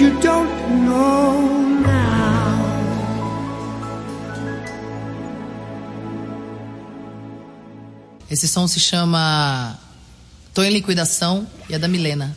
you don't know now. Esse som se chama Tô em Liquidação e é da Milena.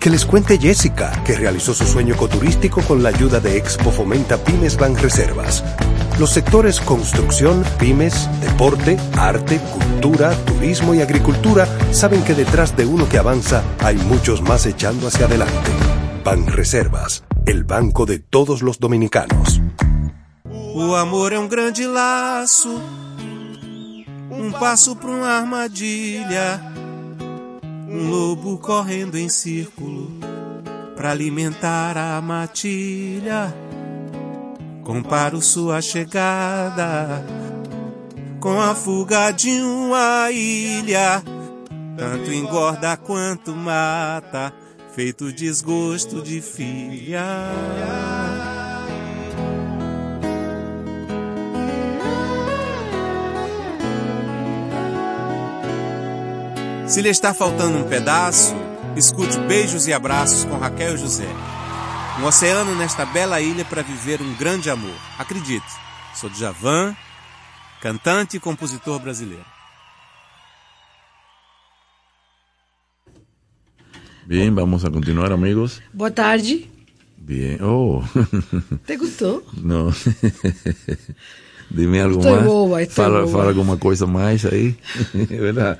Que les cuente Jessica, que realizó su sueño ecoturístico con la ayuda de Expo Fomenta Pymes Banreservas. Los sectores construcción, pymes, deporte, arte, cultura, turismo y agricultura saben que detrás de uno que avanza hay muchos más echando hacia adelante. Banreservas, el banco de todos los dominicanos. O amor é um grande laço, um passo para uma armadilha, um lobo correndo em círculo para alimentar a matilha. Comparo sua chegada com a fuga de uma ilha. Tanto engorda quanto mata, feito desgosto de filha. Se lhe está faltando um pedaço, escute beijos e abraços com Raquel e José. Um oceano nesta bela ilha para viver um grande amor. Acredite, sou Djavan, cantante e compositor brasileiro. Bien, vamos a continuar, amigos. Boa tarde. Bien. Oh. ¿Te gostou? No. Dime algo Estoy más. boba, fala, boba. fala alguma coisa mais aí. ¿Verdad?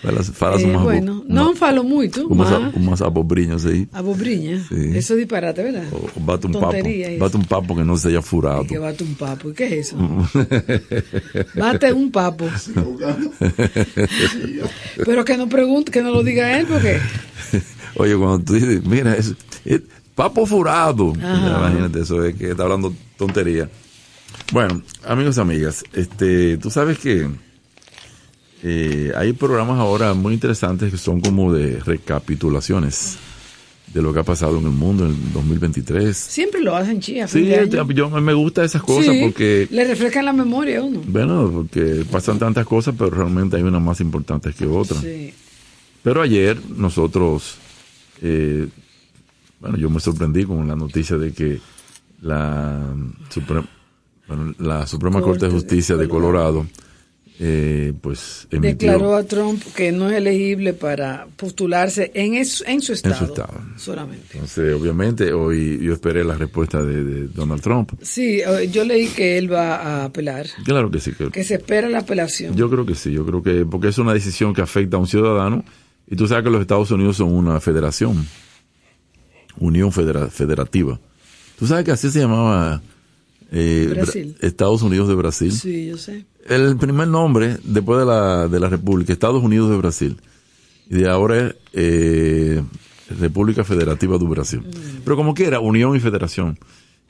fala, fala Eh, umas, bueno, uma- não falo muito, umas, mas umas abobrinhas aí. abobrinha. Sim. Eso es disparate, ¿verdad? Ou bate um Tonteria papo. isso. Bate um papo que não seja furado. Que bate un papo. ¿Qué es eso? Bate un papo. Pero que no pregunte, que no lo diga él, porque Oye, cuando tú dices, mira, es papo furado. Ajá. Imagínate, eso es que está hablando tontería. Bueno, amigos y amigas, este, tú sabes que eh, hay programas ahora muy interesantes que son como de recapitulaciones de lo que ha pasado en el mundo en el 2023. siempre lo hacen chía. Sí, yo me gusta esas cosas Sí, porque, le refrescan la memoria a uno. bueno, porque pasan tantas cosas, pero realmente hay unas más importantes que otras. Sí. Pero ayer nosotros, eh, bueno, yo me sorprendí con la noticia de que la, Supre- bueno, la Suprema Corte de Corte de Justicia de Colorado, eh, pues emitió Declaró a Trump que no es elegible para postularse en, es- en su estado. estado. Solamente. Entonces, obviamente, hoy yo esperé la respuesta de, de Donald Trump. Sí, eh, yo leí que él va a apelar, Claro que sí, que, que se espera la apelación. yo creo que sí, yo creo que, porque es una decisión que afecta a un ciudadano, y tú sabes que los Estados Unidos son una federación, Unión Federa- Federativa. Tú sabes que así se llamaba eh, Brasil. Estados Unidos de Brasil. Sí, yo sé. El primer nombre después de la, de la República, Estados Unidos de Brasil. Y de ahora es eh, República Federativa do Brasil. Pero como quiera, Unión y Federación.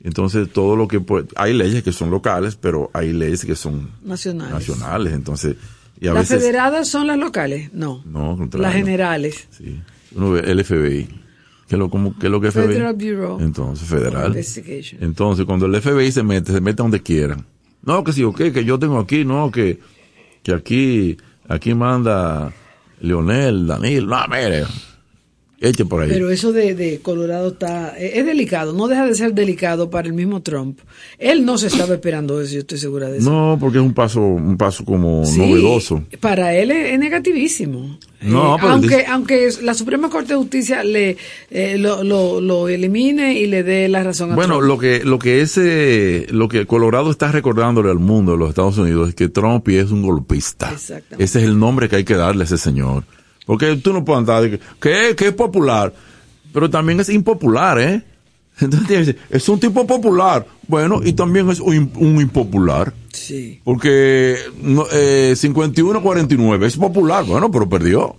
Entonces, todo lo que puede, hay leyes que son locales, pero hay leyes que son Nacionales. nacionales. Entonces, y a ¿Las veces. federadas son las locales? No. No, contrario. Las generales. Sí. Uno ve el FBI. ¿Qué es lo, qué es lo que es FBI? Federal Bureau Entonces, federal. Entonces, cuando el FBI se mete, se mete donde quieran. No, que sí, ok, que yo tengo aquí, no, que, que aquí, aquí manda Leonel, Danil, no, mire, eche por ahí. Pero eso de, de Colorado está es, es delicado, no deja de ser delicado para el mismo Trump. Él no se estaba esperando eso, yo estoy segura de eso. no, porque es un paso, un paso como Sí, novedoso. Para él es, es negativísimo. No, Eh, pero aunque, dice- aunque la Suprema Corte de Justicia le eh, lo, lo, lo elimine y le dé la razón a Bueno, Trump. lo que, lo que ese, lo que Colorado está recordándole al mundo, a los Estados Unidos, es que Trump es un golpista. Exactamente. Ese es el nombre que hay que darle a ese señor. Porque tú no puedes andar de que, que, que es popular, pero también es impopular, ¿eh? Entonces es un tipo popular. Bueno, y también es un, un impopular. Sí. Porque no, eh, 51-49 es popular, bueno, pero perdió.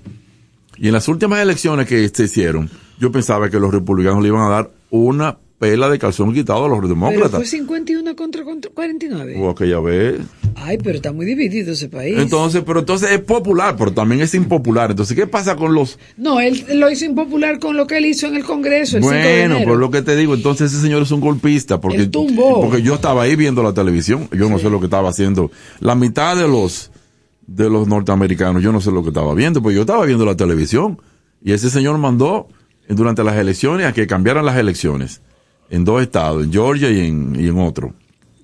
Y en las últimas elecciones que se hicieron, yo pensaba que los republicanos le iban a dar una pela de calzón quitado a los Pero demócratas. fue 51 contra, contra 49. O aquella vez. Ay, pero está muy dividido ese país. Entonces, pero entonces es popular, pero también es impopular. Entonces, ¿qué pasa con los... no, él lo hizo impopular con lo que él hizo en el Congreso el 5 de Bueno, por lo que te digo, entonces ese señor es un golpista, porque, porque yo estaba ahí viendo la televisión, yo no sé lo que estaba haciendo. La mitad de los de los norteamericanos, yo no sé lo que estaba viendo, porque yo estaba viendo la televisión y ese señor mandó durante las elecciones a que cambiaran las elecciones en dos estados, en Georgia y en, y en otro.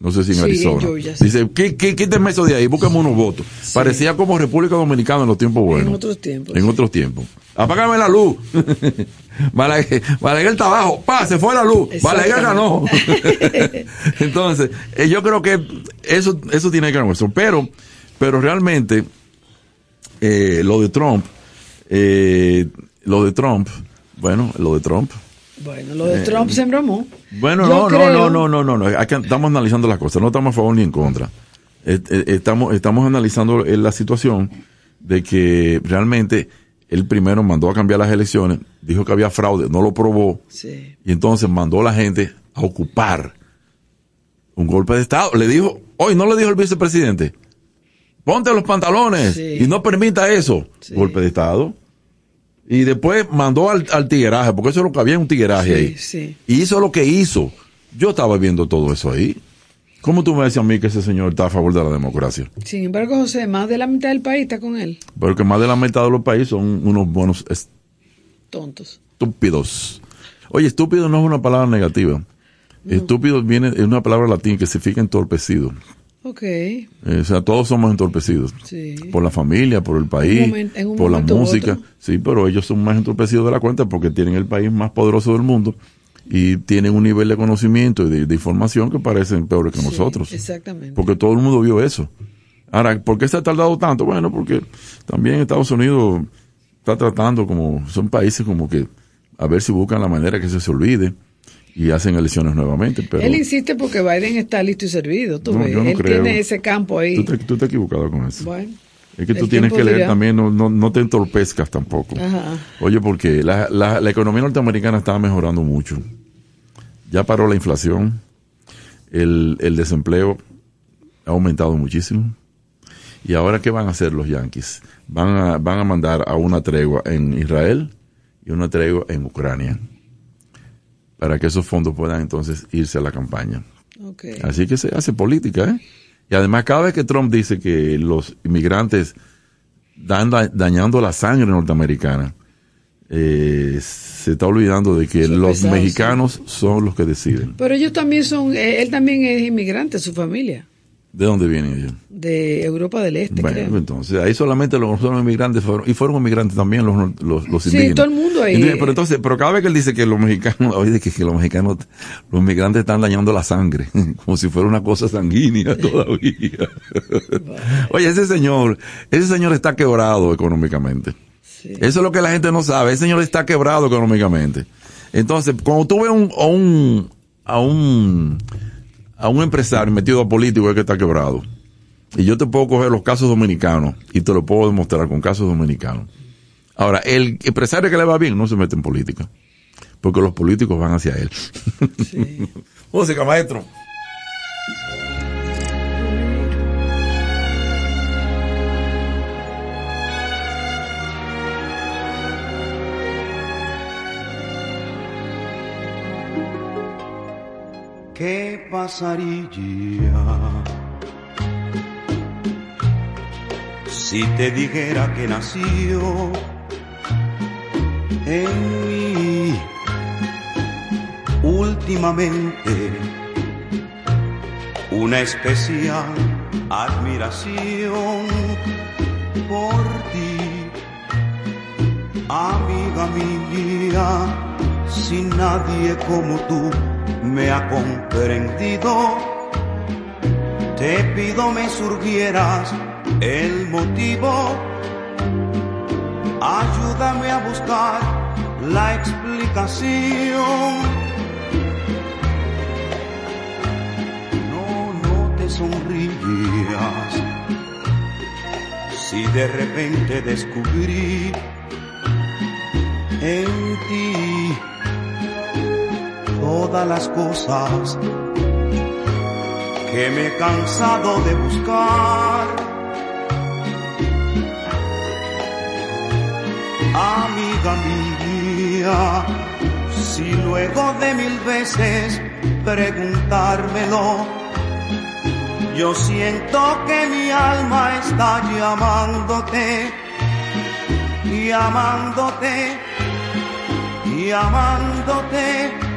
No sé si en Sí, en Arizona. Georgia, sí. Dice, "Qui- qui- quíteme eso de ahí, búsqueme unos votos. Parecía como República Dominicana en los tiempos buenos. En otros tiempos, En otros tiempos. Apágame la luz. Balaguer, Balaguer está abajo. Pa, se fue la luz. Balaguer ganó. Entonces, eh, yo creo que eso, eso tiene que ver con eso. Pero, pero realmente, eh, lo de Trump, eh, lo de Trump, bueno, lo de Trump. Bueno, lo de Trump se embromó. Bueno, no, creo- no, no, no, no, no, que- estamos analizando las cosas, no estamos a favor ni en contra. Estamos, estamos analizando eh, la situación de que realmente él primero mandó a cambiar las elecciones, dijo que había fraude, no lo probó, Sí. y entonces mandó a la gente a ocupar Un golpe de Estado. Le dijo, hoy no le dijo el vicepresidente, ponte los pantalones Sí. y no permita eso. Sí. Golpe de Estado. Y después mandó al, al tigueraje, porque eso es lo que había un tigueraje Sí, ahí. sí. Y hizo lo que hizo. Yo estaba viendo todo eso ahí. ¿Cómo tú me decías a mí que ese señor está a favor de la democracia? Sin embargo, José, más de la mitad del país está con él. Porque más de la mitad de los países son unos buenos Tontos. estúpidos. Oye, estúpido no es una palabra negativa. Estúpido viene, es una palabra latina que significa entorpecido. Ok. Eh, o sea, todos somos entorpecidos. Sí. Por la familia, por el país, por la música. otro. Sí, pero ellos son más entorpecidos de la cuenta porque tienen el país más poderoso del mundo y tienen un nivel de conocimiento y de, de información que parecen peores que Sí, nosotros. Exactamente. Porque todo el mundo vio eso. Ahora, ¿por qué se ha tardado tanto? Bueno, porque también Estados Unidos está tratando como, son países como que a ver si buscan la manera que eso se olvide y hacen elecciones nuevamente. Pero Él insiste porque Biden está listo y servido. Tú No, ves. yo no Él creo. tiene ese campo ahí. tú te, tú te has equivocado con eso. Bueno. Es que tú tienes que leer dirá. también, no, no, no te entorpezcas tampoco. Ajá. Oye, porque la, la, la economía norteamericana está mejorando mucho. Ya paró la inflación, el, el desempleo ha aumentado muchísimo. ¿Y ahora qué van a hacer los yanquis? Van a, van a mandar a una tregua en Israel y una tregua en Ucrania para que esos fondos puedan entonces irse a la campaña. Ok. Así que se hace política, ¿eh? Y además, cada vez que Trump dice que los inmigrantes dan da- dañando la sangre norteamericana, eh, se está olvidando de que Son los pesados, mexicanos son los que deciden. Pero ellos también son, eh, él también es inmigrante, su familia, ¿De dónde vienen ellos? de Europa del Este, Bueno, creo. entonces ahí solamente los inmigrantes fueron, y fueron inmigrantes también los, los, los Sí, indígenas. todo el mundo ahí. Entonces, pero entonces, pero cada vez que él dice que los mexicanos, oye, que, que los mexicanos, los inmigrantes están dañando la sangre, como si fuera una cosa sanguínea todavía. oye, ese señor, ese señor está quebrado económicamente. Sí. Eso es lo que la gente no sabe. Ese señor está quebrado económicamente. Entonces, cuando tú ves un, a un, a un, a un empresario metido a político es que está quebrado. Y yo te puedo coger los casos dominicanos y te lo puedo demostrar con casos dominicanos. Ahora, el empresario que le va bien no se mete en política. Porque los políticos van hacia él. Música, maestro. ¿Qué pasaría si te dijera que nació en mí últimamente una especial admiración por ti, amiga mía, si nadie como tú me ha comprendido, te pido me surgieras el motivo, ayúdame a buscar la explicación. No, no te sonrías si de repente descubrí en ti todas las cosas que me he cansado de buscar. Amiga mía, si luego de mil veces preguntármelo, yo siento que mi alma está llamándote, llamándote, llamándote.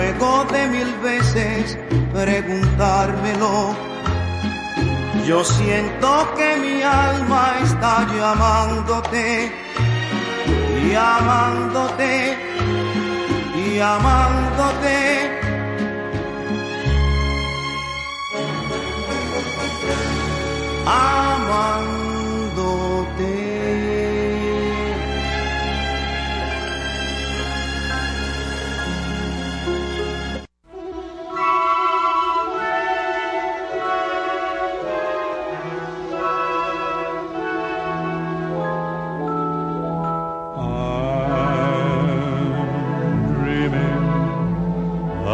luego de mil veces preguntármelo. Yo siento que mi alma está llamándote, y amándote, y amándote. Amándote.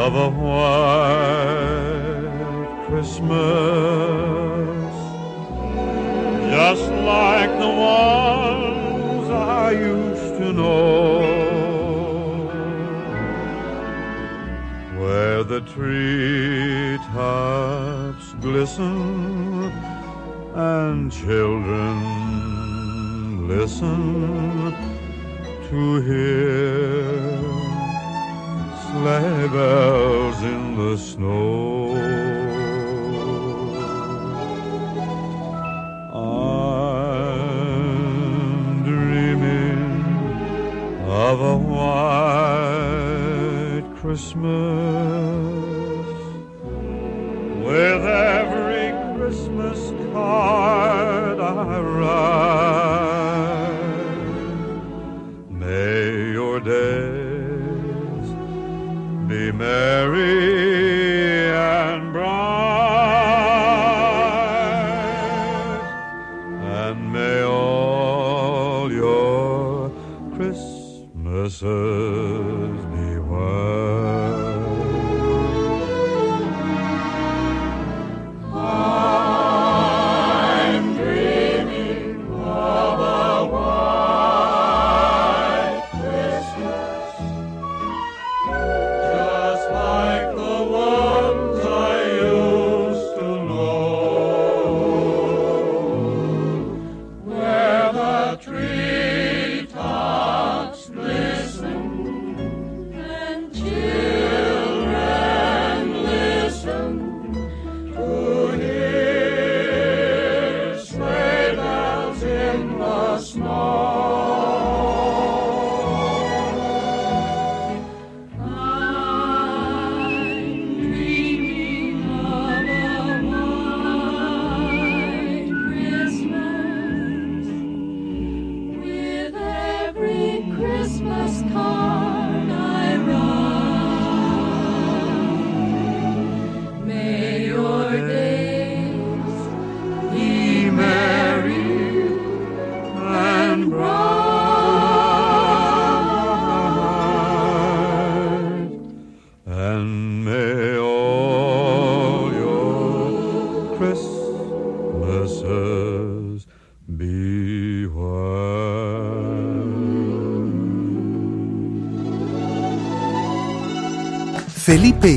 Llamándote, a white Christmas, just like the ones I used to know, where the treetops glisten and children listen to hear sleigh bells in the snow. I'm dreaming of a white Christmas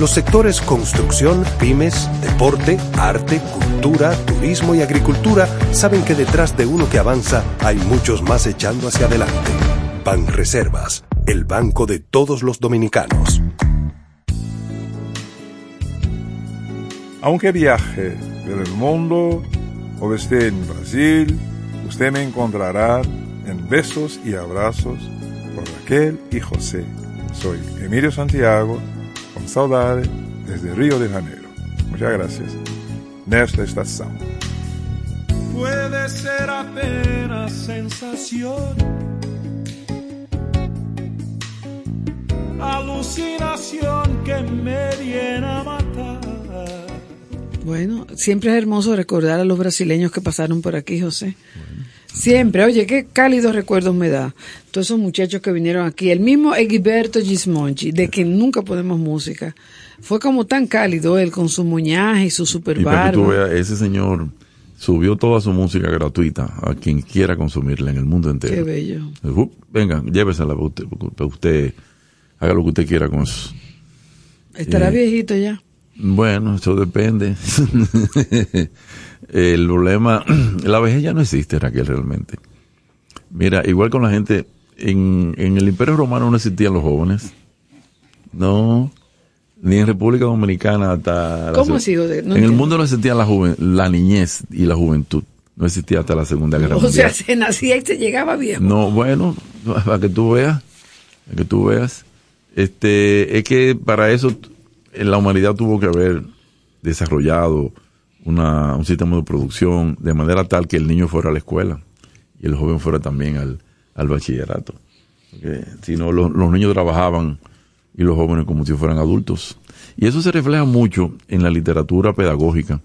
Los sectores construcción, pymes, deporte, arte, cultura, turismo y agricultura saben que detrás de uno que avanza hay muchos más echando hacia adelante. Banreservas, el banco de todos los dominicanos. Aunque viaje por el mundo o esté en Brasil, usted me encontrará en besos y abrazos por Raquel y José. Soy Emilio Santiago, con saudade desde Río de Janeiro. Muchas gracias. Nesta estación. Puede ser apenas sensación, alucinación que me viene a matar. Bueno, siempre es hermoso recordar a los brasileños que pasaron por aquí, José. Siempre, oye, qué cálidos recuerdos me da. Todos esos muchachos que vinieron aquí. El mismo Egberto Gismonchi, de que nunca ponemos música. Fue como tan cálido él con su muñaje y su super Y para que tú barba. veas, ese señor subió toda su música gratuita a quien quiera consumirla en el mundo entero. Qué bello. Uh, venga, llévesela para usted, para usted, haga lo que usted quiera con eso. Estará Eh, viejito ya. Bueno, eso depende. el problema, la vejez ya no existe, Raquel, realmente. Mira, igual con la gente, en, en el Imperio Romano no existían los jóvenes. No, ni en República Dominicana hasta... ¿Cómo se- José? No en el entiendo. mundo no existía la, juven- la niñez y la juventud. No existía hasta la Segunda Guerra O sea, Mundial. se nacía y se llegaba viejo. No, bueno, para que tú veas, para que tú veas, este, es que para eso la humanidad tuvo que haber desarrollado una, un sistema de producción de manera tal que el niño fuera a la escuela y el joven fuera también al, al bachillerato. Porque si no, los, niños trabajaban y los jóvenes como si fueran adultos. Y eso se refleja mucho en la literatura pedagógica.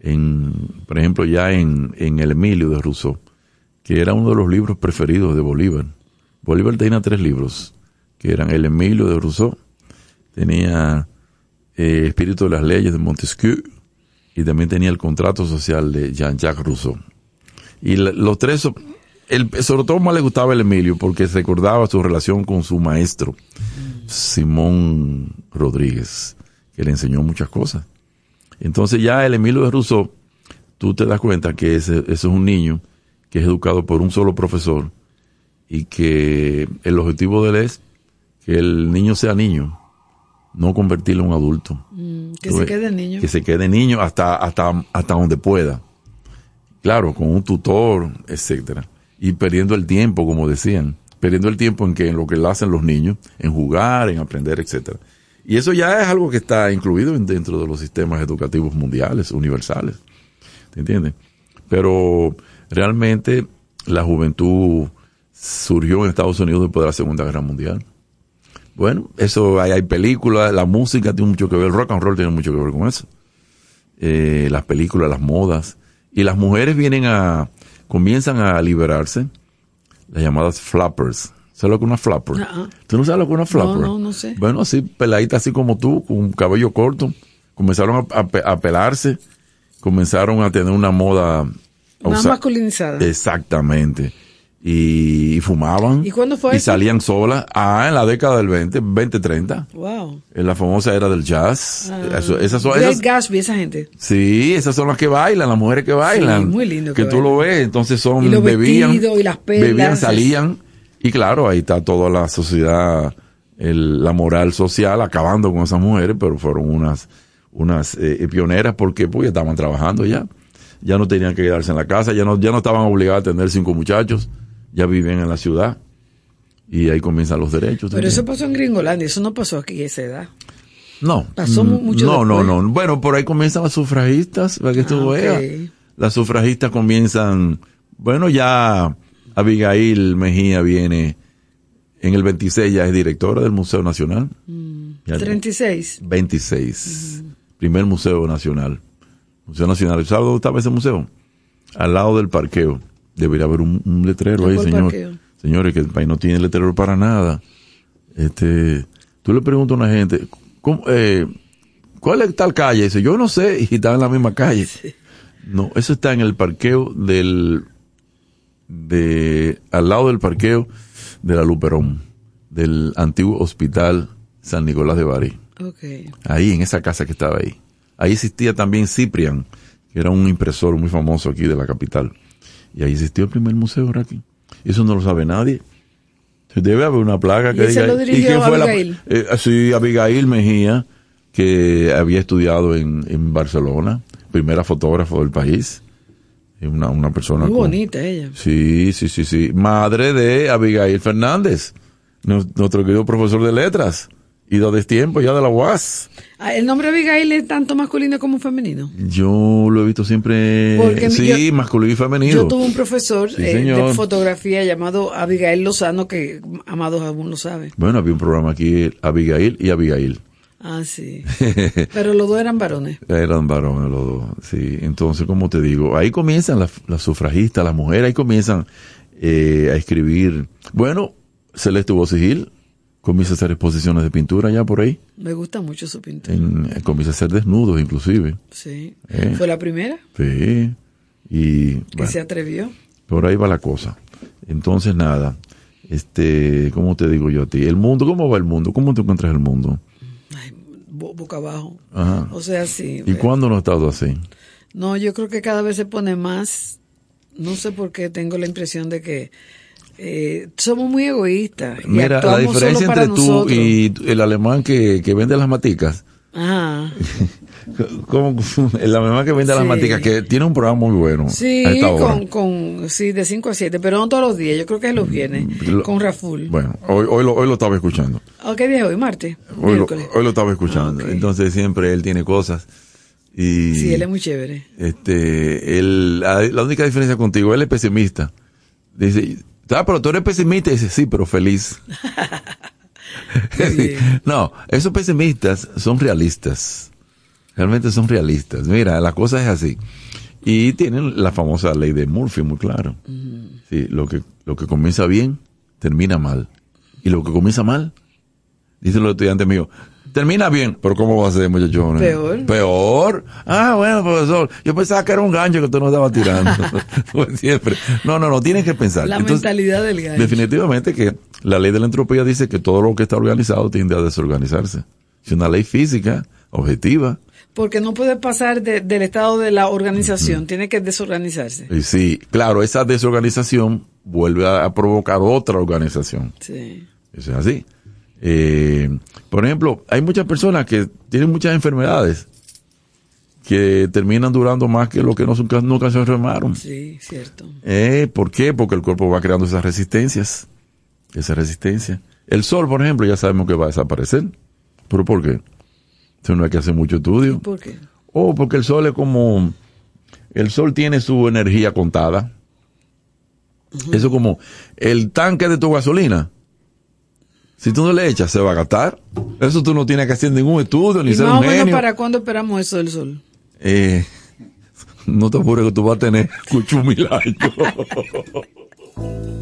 En, por ejemplo, ya en, en El Emilio de Rousseau, que era uno de los libros preferidos de Bolívar. Bolívar tenía tres libros, que eran El Emilio de Rousseau, tenía eh, Espíritu de las Leyes de Montesquieu y también tenía el Contrato Social de Jean-Jacques Rousseau. Y los tres, el, sobre todo más le gustaba el Emilio porque recordaba su relación con su maestro, Simón Rodríguez, que le enseñó muchas cosas. Entonces ya el Emilio de Rousseau, tú te das cuenta que ese, ese es un niño que es educado por un solo profesor y que el objetivo de él es que el niño sea niño, no convertirlo en un adulto. Mm, que se quede niño. Que se quede niño hasta, hasta, hasta donde pueda. Claro, con un tutor, etcétera. Y perdiendo el tiempo, como decían. Perdiendo el tiempo en que en lo que lo hacen los niños, en jugar, en aprender, etcétera. Y eso ya es algo que está incluido en- dentro de los sistemas educativos mundiales, universales. ¿Te entiendes? Pero realmente la juventud surgió en Estados Unidos después de la Segunda Guerra Mundial. Bueno, eso hay, hay películas, la música tiene mucho que ver, el rock and roll tiene mucho que ver con eso. Eh, las películas, las modas. Y las mujeres vienen a, comienzan a liberarse, las llamadas flappers. ¿Sabes lo que es una flapper? ¿Tú no sabes lo que es una flapper? no, no sé. Bueno, así, peladitas así como tú, con un cabello corto, comenzaron a, a pe- a pelarse, comenzaron a tener una moda. Más usar- masculinizada. Exactamente. Y, fumaban. ¿Y cuándo fue Y eso? salían solas. Ah, en la década del 20, 20, 30. Wow. En la famosa era del jazz. Ah. Eso- esas son, esas- Gatsby, esa gente. sí, esas son las que bailan, las mujeres que bailan. muy lindo que Que, tú lo ves, entonces son, Y los bebían, y las perlas. bebían, salían. Y claro, ahí está toda la sociedad, el- la moral social acabando con esas mujeres, pero fueron unas, unas eh, pioneras porque pues, ya estaban trabajando ya. Ya no tenían que quedarse en la casa, ya no, ya no estaban obligadas a tener cinco muchachos, ya vivían en la ciudad. Y ahí comienzan los derechos. Pero también. eso pasó en Gringolandia, eso no pasó aquí a esa edad. No. Pasó Mm, mucho No, no, después. no. Bueno, por ahí comienzan las sufragistas, para que tú Ah, ok. veas. Las sufragistas comienzan, bueno, ya Abigail Mejía viene en el 26, ya es directora del Museo Nacional. Ya- 36. 26. Primer Museo Nacional. Museo Nacional. ¿Sabes dónde estaba ese museo? Al lado del parqueo. Debería haber un, un letrero ahí, ¿Cuál señor. parqueo? Señores, que el país no tiene letrero para nada. Este, tú le preguntas a una gente, ¿cómo, eh, ¿cuál es tal calle? Dice, yo no sé, y está en la misma calle. No, eso está en el parqueo del, de, al lado del parqueo de la Luperón, del antiguo hospital San Nicolás de Bari. Ahí, en esa casa que estaba ahí. Ahí existía también Ciprian, que era un impresor muy famoso aquí de la capital. Y ahí existió el primer museo aquí. Eso no lo sabe nadie. Debe haber una plaga ¿Y que ese diga. lo dirigió quién fue la- Abigail? eh, sí, Abigail Mejía, que había estudiado en, en Barcelona, primera fotógrafo del país. Una, una persona Muy con- bonita ella. Sí, sí, sí, sí. Madre de Abigail Fernández, nuestro querido profesor de letras. Ido de tiempo ya de la UAS. Ah, ¿El nombre Abigail es tanto masculino como femenino? Yo lo he visto siempre, Porque sí, yo- masculino y femenino. Yo tuve un profesor Sí, eh, de fotografía llamado Abigail Lozano, que Amado aún lo sabe. Bueno, había un programa aquí, Abigail y Abigail. Ah, sí. Pero los dos eran varones. Eran varones los dos, sí. Entonces, como te digo, ahí comienzan las, las sufragistas, las mujeres, ahí comienzan eh, a escribir. Bueno, Celeste Gil comienza a hacer exposiciones de pintura ya por ahí. Me gusta mucho su pintura. En, comienza a hacer desnudos, inclusive. Sí. Eh. Fue la primera Sí. Y que bueno, se atrevió. por ahí va la cosa. Entonces, nada. Este, ¿cómo te digo yo a ti? El mundo, ¿cómo va el mundo? ¿Cómo te encuentras el mundo? bo- boca abajo. Ajá. O sea, sí. ¿Y cuándo no ha estado así? No, yo creo que cada vez se pone más. No sé por qué tengo la impresión de que eh, somos muy egoístas. Mira, la diferencia entre tú nosotros. y el alemán que, que vende las maticas. Ajá. ¿Cómo? El alemán que vende las maticas, que tiene un programa muy bueno. Sí, con, con, sí, de 5 a 7, pero no todos los días, yo creo que es los viernes, Lo- con Raful. Bueno, hoy, hoy, lo, hoy lo estaba escuchando. ¿O qué día es hoy? ¿Martes? Hoy lo, hoy lo estaba escuchando. Ah. Entonces siempre él tiene cosas Y, Sí, él es muy chévere. Este, él, la, la única diferencia contigo, él es pesimista. Dice, ah, pero tú eres pesimista. Y dice, sí, pero feliz. No, esos pesimistas son realistas. Realmente son realistas. Mira, la cosa es así. Y tienen la famosa ley de Murphy muy claro. Sí, lo que, lo que comienza bien, termina mal. Y lo que comienza mal, dicen los estudiantes míos, termina bien, pero ¿cómo va a ser, muchachones? Peor. Peor. Ah, bueno, profesor, yo pensaba que era un gancho que tú nos estaba tirando. Como siempre. No, no, no, tienes que pensar. La Entonces, mentalidad del gancho. Definitivamente que la ley de la entropía dice que todo lo que está organizado tiende a desorganizarse. Es una ley física, objetiva. Porque no puede pasar de- del estado de la organización, tiene que desorganizarse. Y sí, claro, esa desorganización vuelve a, a provocar otra organización. Sí. Eso es así. Eh, por ejemplo, hay muchas personas que tienen muchas enfermedades que terminan durando más que lo que no, nunca, se enfermaron. Sí, cierto. Eh, ¿Por qué? Porque el cuerpo va creando esas resistencias. Esa resistencia. El sol, por ejemplo, ya sabemos que va a desaparecer. ¿Pero por qué? Eso no hay que hacer mucho estudio. ¿Por qué? Oh, porque el sol es como. El sol tiene su energía contada. Eso como el tanque de tu gasolina. Si tú no le echas, se va a gastar. Eso tú no tienes que hacer ningún estudio ni ¿Y ser más o un menos genio. para cuándo esperamos eso del sol? Eh, no te apures que tú vas a tener cuchumil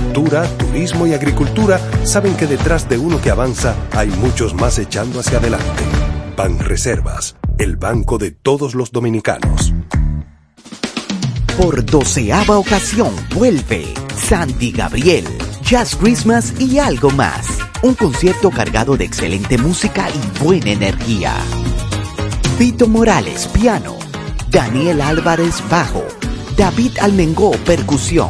turismo y agricultura saben que detrás de uno que avanza hay muchos más echando hacia adelante. Banreservas, el banco de todos los dominicanos. Por doceava ocasión vuelve Sandy Gabriel, Jazz Christmas y algo más. Un concierto cargado de excelente música y buena energía. Vito Morales, piano. Daniel Álvarez, bajo. David Almengó, percusión.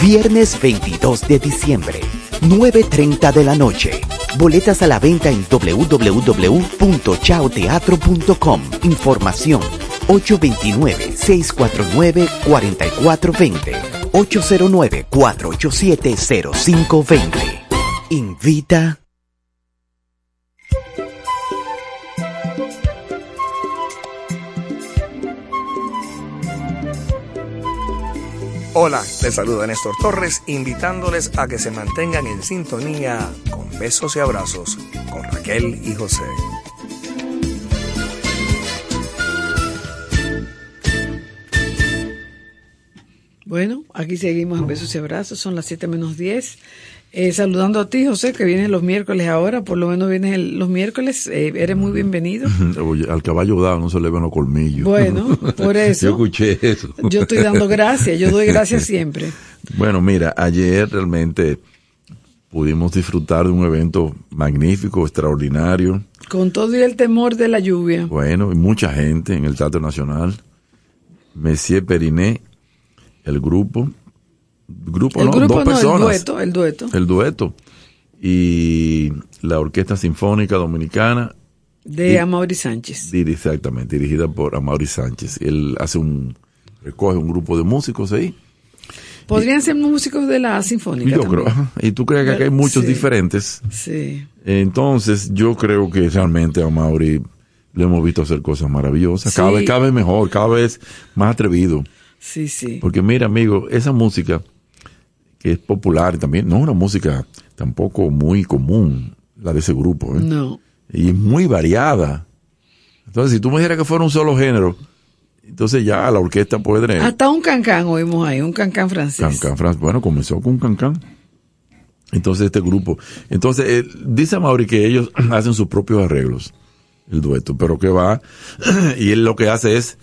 Viernes 22 de diciembre, 9.30 de la noche. Boletas a la venta en www.chaoteatro.com. Información 829-649-4420. 809-487-0520. Invita. Hola, les saluda Néstor Torres, invitándoles a que se mantengan en sintonía con besos y abrazos con Raquel y José. Bueno, aquí seguimos en besos y abrazos, son las 7 menos 10. Eh, saludando a ti, José, que vienes los miércoles ahora, por lo menos vienes el- los miércoles, eh, eres muy bienvenido. Oye, al caballo dado no se le ven los colmillos. Bueno, por eso. Yo escuché eso. Yo estoy dando gracias, yo doy gracias siempre. Bueno, mira, ayer realmente pudimos disfrutar de un evento magnífico, extraordinario. Con todo y el temor de la lluvia. Bueno, y mucha gente en el Teatro Nacional. Messier Periné, el grupo. Grupo, El no, grupo dos no, el personas. dueto, el dueto. El dueto. Y la Orquesta Sinfónica Dominicana, De Y- Amaury Sánchez. exactamente, dirigida por Amaury Sánchez. Él hace un, recoge un grupo de músicos ahí. Podrían ser músicos de la sinfónica. Yo también. creo, y tú crees que acá hay muchos Sí. diferentes. Sí. Entonces, yo creo que realmente a Mauri le hemos visto hacer cosas maravillosas. Cada Sí. vez, cada vez mejor, cada vez más atrevido. Sí, sí. Porque mira, amigo, esa música que es popular también, no es una música tampoco muy común, la de ese grupo. ¿eh? No. Y es muy variada. Entonces, si tú me dijeras que fuera un solo género, entonces ya la orquesta puede tener... Hasta un cancán oímos ahí, un cancán francés. Cancán, Fran- bueno, comenzó con Cancán. Entonces este grupo, entonces eh, dice Mauri que ellos hacen sus propios arreglos, el dueto, pero que va, y él lo que hace es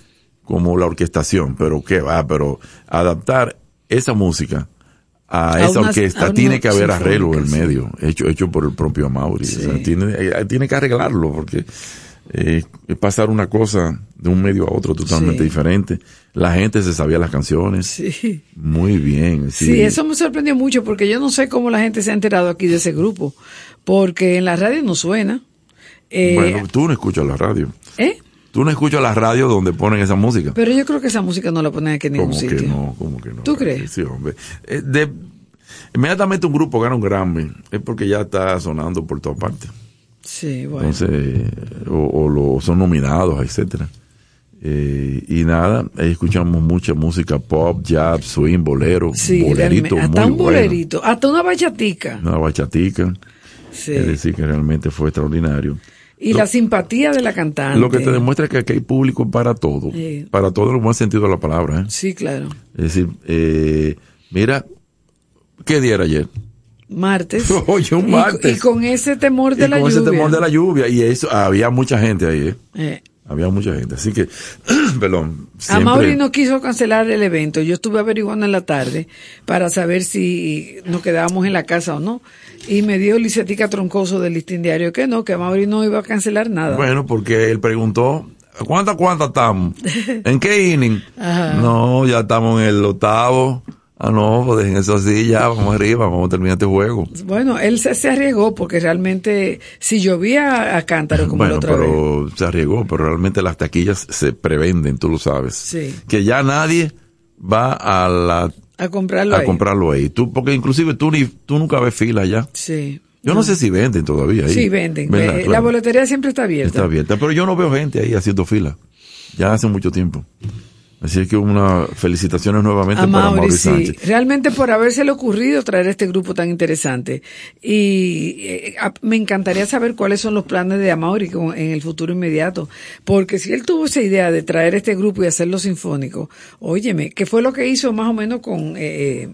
como la orquestación, pero que va, pero adaptar esa música a, esa orquesta tiene que haber arreglo en el medio, hecho, hecho por el propio Mauri, o sea, tiene, eh, tiene que arreglarlo porque eh, pasar una cosa de un medio a otro totalmente Sí. diferente. La gente se sabía las canciones. Sí. Muy bien. Sí, Sí, eso me sorprendió mucho porque yo no sé cómo la gente se ha enterado aquí de ese grupo. Porque en la radio no suena. Eh, Bueno, tú no escuchas la radio. ¿eh? Tú no escuchas la radio donde ponen esa música. Pero yo creo que esa música no la ponen aquí en ningún ¿Cómo sitio. que no? ¿Cómo que no? ¿Tú crees? Sí, hombre. Eh, de- inmediatamente un grupo gana un Grammy es porque ya está sonando por todas partes. Sí, bueno. Entonces, o, o lo, son nominados, etcétera. Eh, y nada, ahí escuchamos mucha música pop, jazz, swing, bolero, sí, bolerito realmente. hasta muy un bueno. bolerito, hasta una bachatica. Una bachatica. Sí. Es decir, que realmente fue extraordinario. Y Lo- la simpatía de la cantante. Lo que te demuestra es que aquí hay público para todo. Sí. Para todo el buen sentido de la palabra. ¿eh? Sí, claro. Es decir, eh, mira, ¿qué día era ayer? Martes. Oye, un Y- martes. Y, con ese temor de y la con lluvia. ese temor de la lluvia. Y eso, había mucha gente ahí. ¿eh? Había mucha gente. Así que, perdón. A Mauri no quiso cancelar el evento. Yo estuve averiguando en la tarde para saber si nos quedábamos en la casa o no. Y me dio Licetica Troncoso del listín diario que no, que Mauri no iba a cancelar nada. Bueno, porque él preguntó, ¿cuántas, cuántas estamos? ¿En qué inning? Ajá. No, ya estamos en el octavo. Ah, no, pues dejen eso así, ya, vamos arriba, vamos a terminar este juego. Bueno, él se, se arriesgó porque realmente si llovía a cántaro como la bueno, otra vez. pero se arriesgó, pero realmente las taquillas se prevenden, tú lo sabes. Sí. Que ya nadie va a la A comprarlo a ahí. comprarlo ahí. Tú, porque inclusive tú ni, tú nunca ves fila ya. Sí. Yo no sé si venden todavía ahí. Sí, venden. Eh, Claro. La boletería siempre está abierta. Está abierta, pero yo no veo gente ahí haciendo fila. Ya hace mucho tiempo. Así es que una felicitaciones nuevamente A para Mauri, Mauri sí. Sánchez. Realmente por habérsele ocurrido traer este grupo tan interesante. Y eh, a- me encantaría saber cuáles son los planes de Amaury en el futuro inmediato. Porque si él tuvo esa idea de traer este grupo y hacerlo sinfónico, óyeme, ¿qué fue lo que hizo más o menos con eh, eh,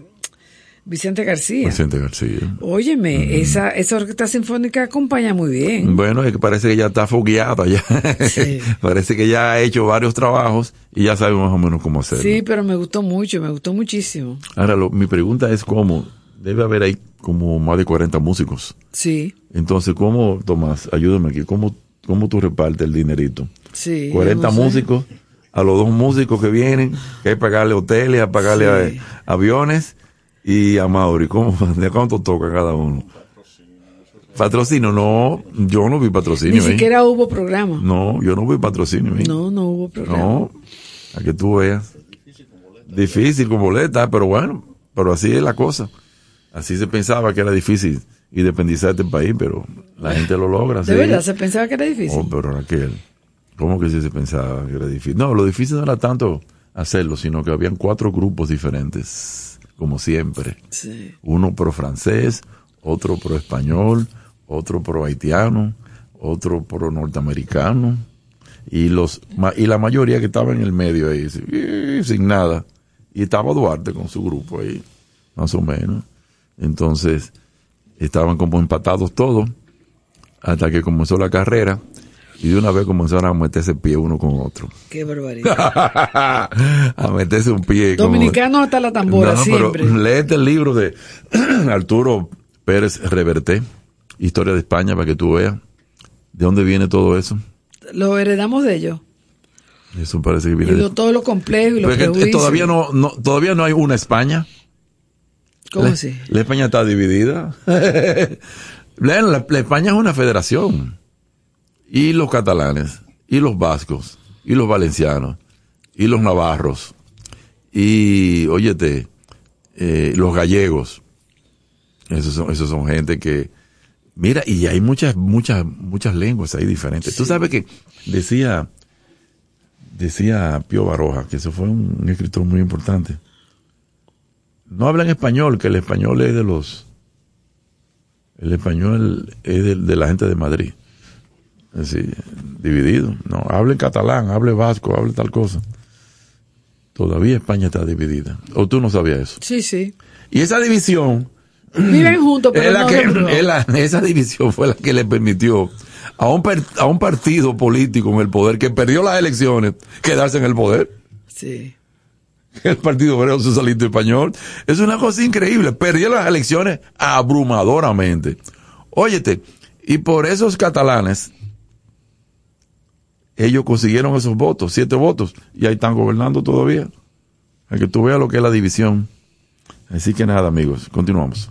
Vicente García? Vicente García. Óyeme, esa, esa orquesta sinfónica acompaña muy bien. Bueno, es que parece que ya está fogueada ya. Sí. parece que ya ha hecho varios trabajos y ya sabe más o menos cómo hacerlo. Sí, pero me gustó mucho, me gustó muchísimo. Ahora, lo- mi pregunta es cómo. Debe haber ahí como más de 40 músicos. Sí, Entonces, ¿cómo, Tomás? Ayúdame aquí. ¿Cómo, cómo tú repartes el dinerito? sí. 40 no sé. músicos, a los dos músicos que vienen, que hay que pagarle hoteles, a pagarle Sí. a- aviones y a Mauri. ¿Cómo, ¿De cuánto toca cada uno? Patrocinio, no, yo no vi patrocinio Ni ahí. siquiera hubo programa. No, yo no vi patrocinio ahí. No, no hubo programa. No, a que tú veas. Difícil con boleta, pero bueno, pero así es la cosa. Así se pensaba que era difícil independizar este país, pero la gente lo logra. De sí. verdad, se pensaba que era difícil. Oh, pero Raquel, ¿cómo que sí se pensaba que era difícil? No, lo difícil no era tanto hacerlo, sino que habían cuatro grupos diferentes, como siempre. Sí. Uno pro francés, otro pro español, otro pro haitiano, otro pro norteamericano, y los y la mayoría que estaba en el medio ahí, sin, sin nada. Y estaba Duarte con su grupo ahí, más o menos. Entonces, estaban como empatados todos, hasta que comenzó la carrera, y de una vez comenzaron a meterse pie uno con otro. Qué barbaridad. a meterse un pie. como- Dominicano hasta la tambora, no, siempre. pero léete el libro de Arturo Pérez Reverté, Historia de España, para que tú veas de dónde viene todo eso. Lo heredamos de ellos. Eso parece que Y viene lo- de... todo lo complejo y es que, todavía no, no, todavía no hay una España. ¿Cómo la, así? La España está dividida. la, la- la España es una federación. Y los catalanes, y los vascos, y los valencianos, y los navarros, y, óyete, eh, los gallegos. Esos son, esos son gente que, mira, y hay muchas, muchas, muchas lenguas ahí diferentes. Tú sabes que decía, decía Pío Baroja, que eso fue un, un escritor muy importante. No hablan español, que el español es de los, el español es de, de la gente de Madrid. Así, dividido. No, hable catalán, hable vasco, hable tal cosa. Todavía España está dividida. ¿O tú no sabías eso? Sí, sí. Y esa división Viven juntos, pero es la no que- de brujo. es la- esa división fue la que le permitió a un, per- a un partido político en el poder que perdió las elecciones quedarse en el poder. Sí. El Partido Obrero Socialista Español. Es una cosa increíble. Perdió las elecciones abrumadoramente. Óyete, y por esos catalanes, ellos consiguieron esos votos, siete votos, y ahí están gobernando todavía. Para que tú veas lo que es la división. Así que nada, amigos, continuamos.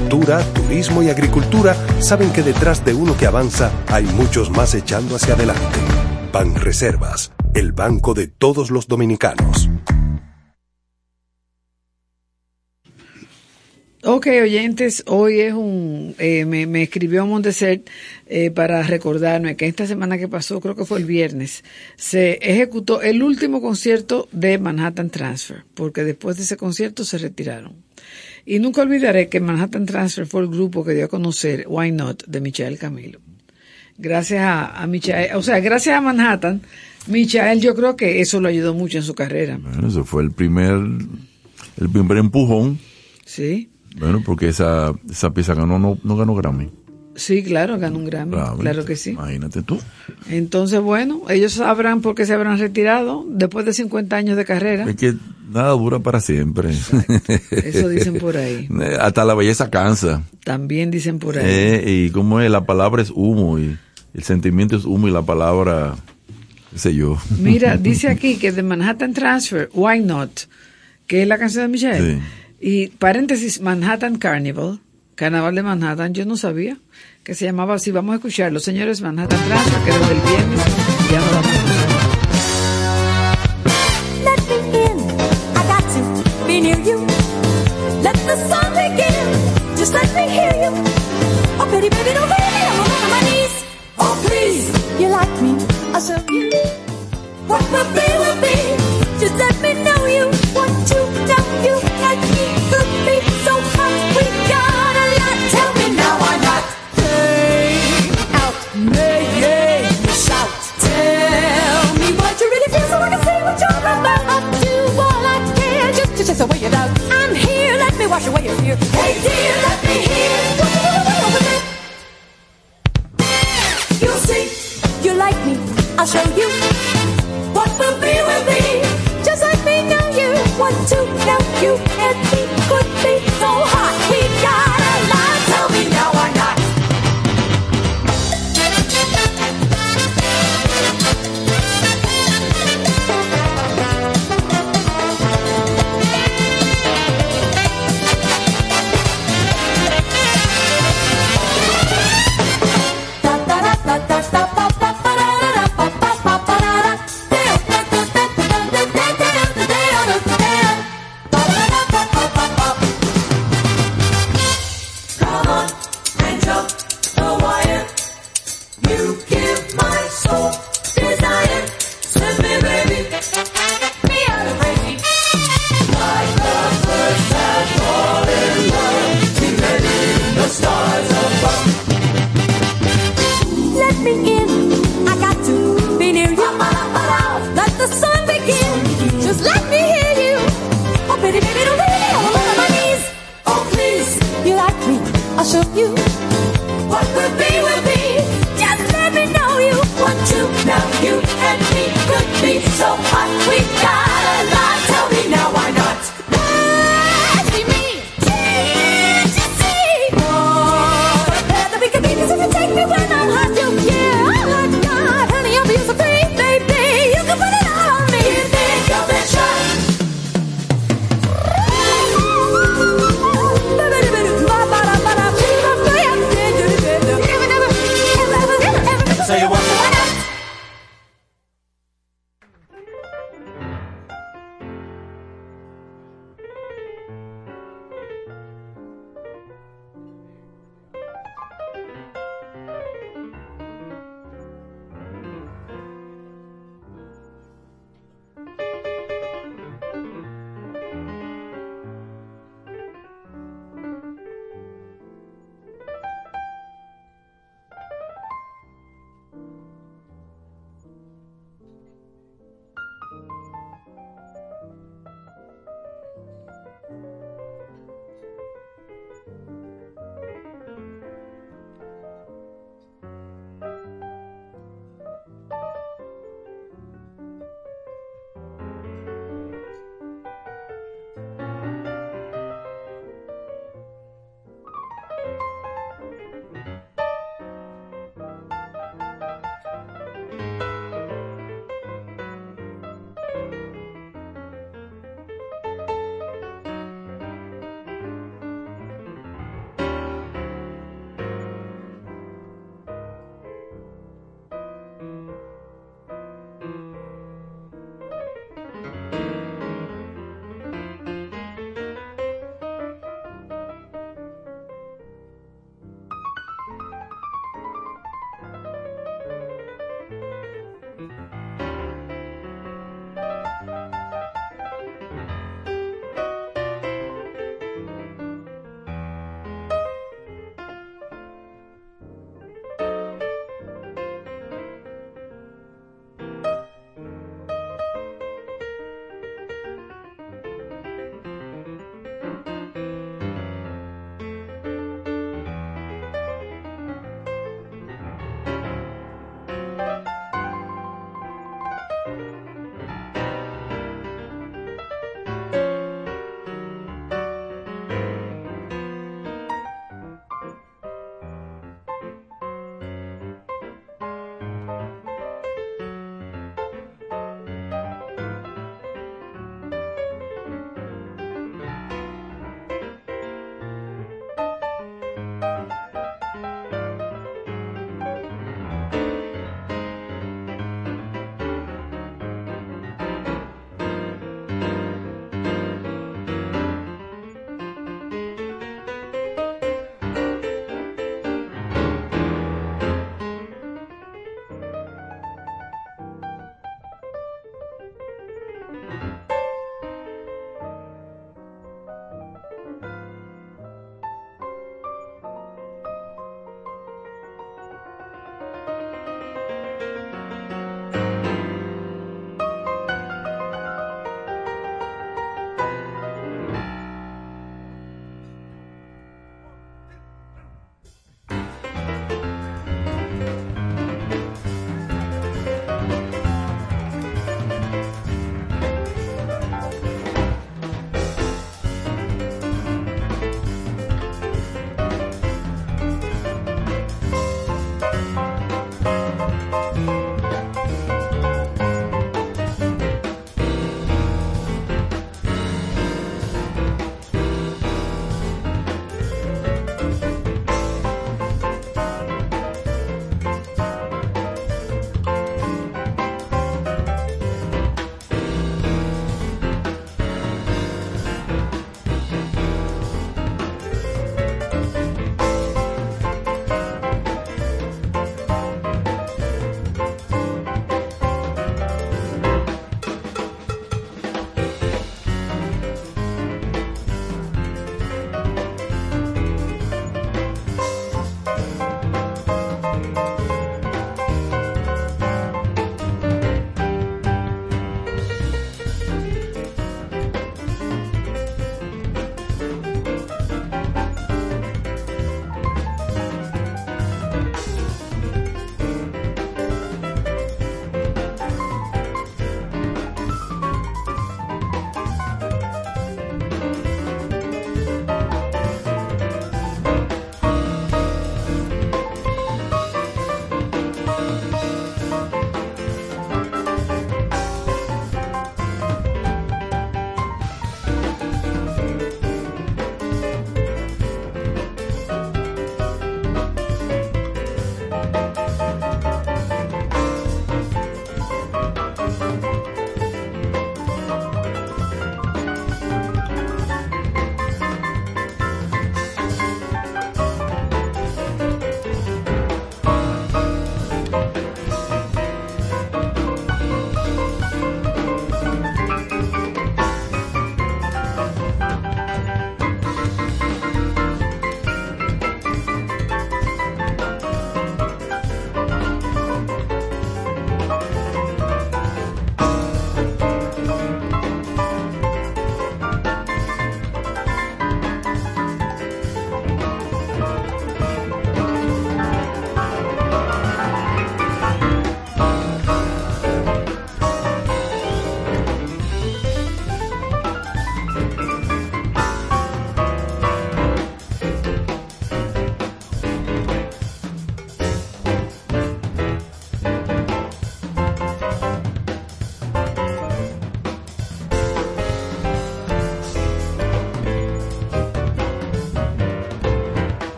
turismo y agricultura saben que detrás de uno que avanza hay muchos más echando hacia adelante. Ban Reservas, el banco de todos los dominicanos. Ok, oyentes, hoy es un, eh, me, me escribió Monteser eh, para recordarme que esta semana que pasó, creo que fue el viernes, se ejecutó el último concierto de Manhattan Transfer, porque después de ese concierto se retiraron. Y nunca olvidaré que Manhattan Transfer fue el grupo que dio a conocer Why Not de Michael Camilo. Gracias a, a Michael, o sea, gracias a Manhattan, Michael yo creo que eso lo ayudó mucho en su carrera. Bueno, eso fue el primer, el primer empujón. Sí. Bueno, porque esa, esa pieza ganó, no, no ganó Grammy. Sí, claro, ganó un Grammy, claro que sí. Imagínate tú. Entonces, bueno, ellos sabrán por qué se habrán retirado después de 50 años de carrera. Es que nada dura para siempre. Eso dicen por ahí. Hasta la belleza cansa. También dicen por ahí. Eh, y como es, la palabra es humo y el sentimiento es humo y la palabra, qué sé yo. Mira, dice aquí que de Manhattan Transfer, Why Not, que es la canción de Michelle. Sí. Y paréntesis, Manhattan Carnival, Carnaval de Manhattan, yo no sabía que se llamaba así. Vamos a escucharlo, señores, Manhattan Transfer, que desde el viernes ya no damos Let me in. I got to be near you. Let the song begin. Just let me hear you. Oh, pretty baby, don't leave me. I'm on my knees. Oh, please. You like me. I'll show you. What will be, will be. Just let me know you. Fear. Hey dear, let me hear with. You'll see, you like me, I'll show you. What will be, will be. Just let me know you want to know you and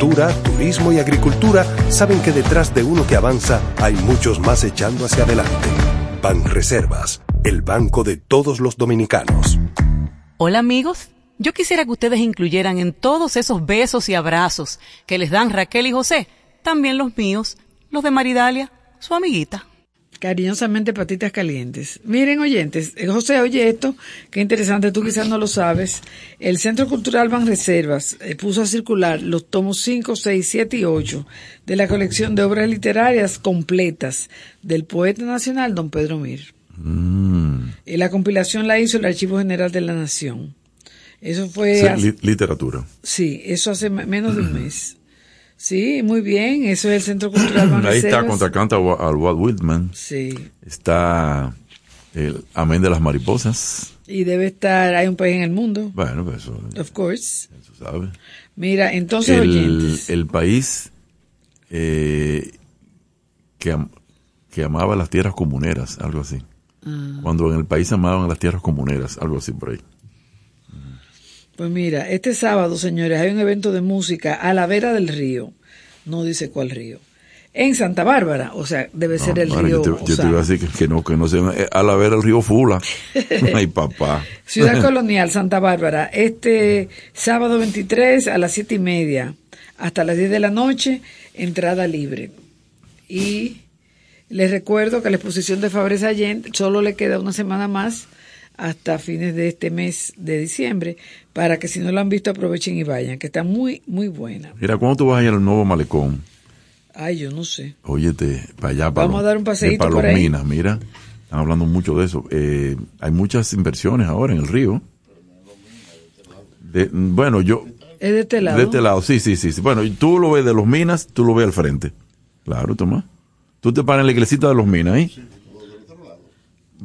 turismo y agricultura saben que detrás de uno que avanza hay muchos más echando hacia adelante. Banreservas, el banco de todos los dominicanos. Hola amigos, yo quisiera que ustedes incluyeran en todos esos besos y abrazos que les dan Raquel y José, también los míos, los de Maridalia, su amiguita. Cariñosamente patitas calientes. Miren, oyentes, eh, José, oye esto, qué interesante, tú quizás no lo sabes. El Centro Cultural Banreservas eh, puso a circular los tomos 5, 6, 7 y 8 de la colección de obras literarias completas del poeta nacional don Pedro Mir. Mm. Y la compilación la hizo el Archivo General de la Nación. Eso fue... Hace- literatura. sí, eso hace me- menos de un mes. Sí, muy bien, eso es el Centro Cultural Ahí está contra canta al Walt Whitman. Sí. Está el Amén de las Mariposas. Y debe estar, hay un país en el mundo, Bueno, pues eso, of course. eso sabe. Mira, entonces, el, oyentes, el país eh, que, que amaba las tierras comuneras, algo así. Ah. Cuando en el país amaban las tierras comuneras, algo así por ahí. Pues mira, este sábado, señores, hay un evento de música a la vera del río, no dice cuál río, en Santa Bárbara, o sea, debe ser el río yo te, yo te iba a decir que, que no, que no se eh, a la vera el río Fula. Ay, papá. Ciudad Colonial, Santa Bárbara, este sábado 23 a las siete y media hasta las 10 de la noche, entrada libre. Y les recuerdo que la exposición de Fabrés Allende solo le queda una semana más hasta fines de este mes de diciembre para que si no lo han visto aprovechen y vayan, que está muy, muy buena. Mira, ¿cuándo tú vas a ir al nuevo malecón? Ay, yo no sé. Óyete, para allá, para Vamos a dar un paseíto de por ahí. Palomina, mira. Están hablando mucho de eso. Eh, hay muchas inversiones ahora en el río. De- bueno, yo, Es de este lado. de este lado, sí, sí, sí. Bueno, y tú lo ves de los minas, tú lo ves al frente. Claro, Tomás. Tú te paras en la iglesita de los minas ahí.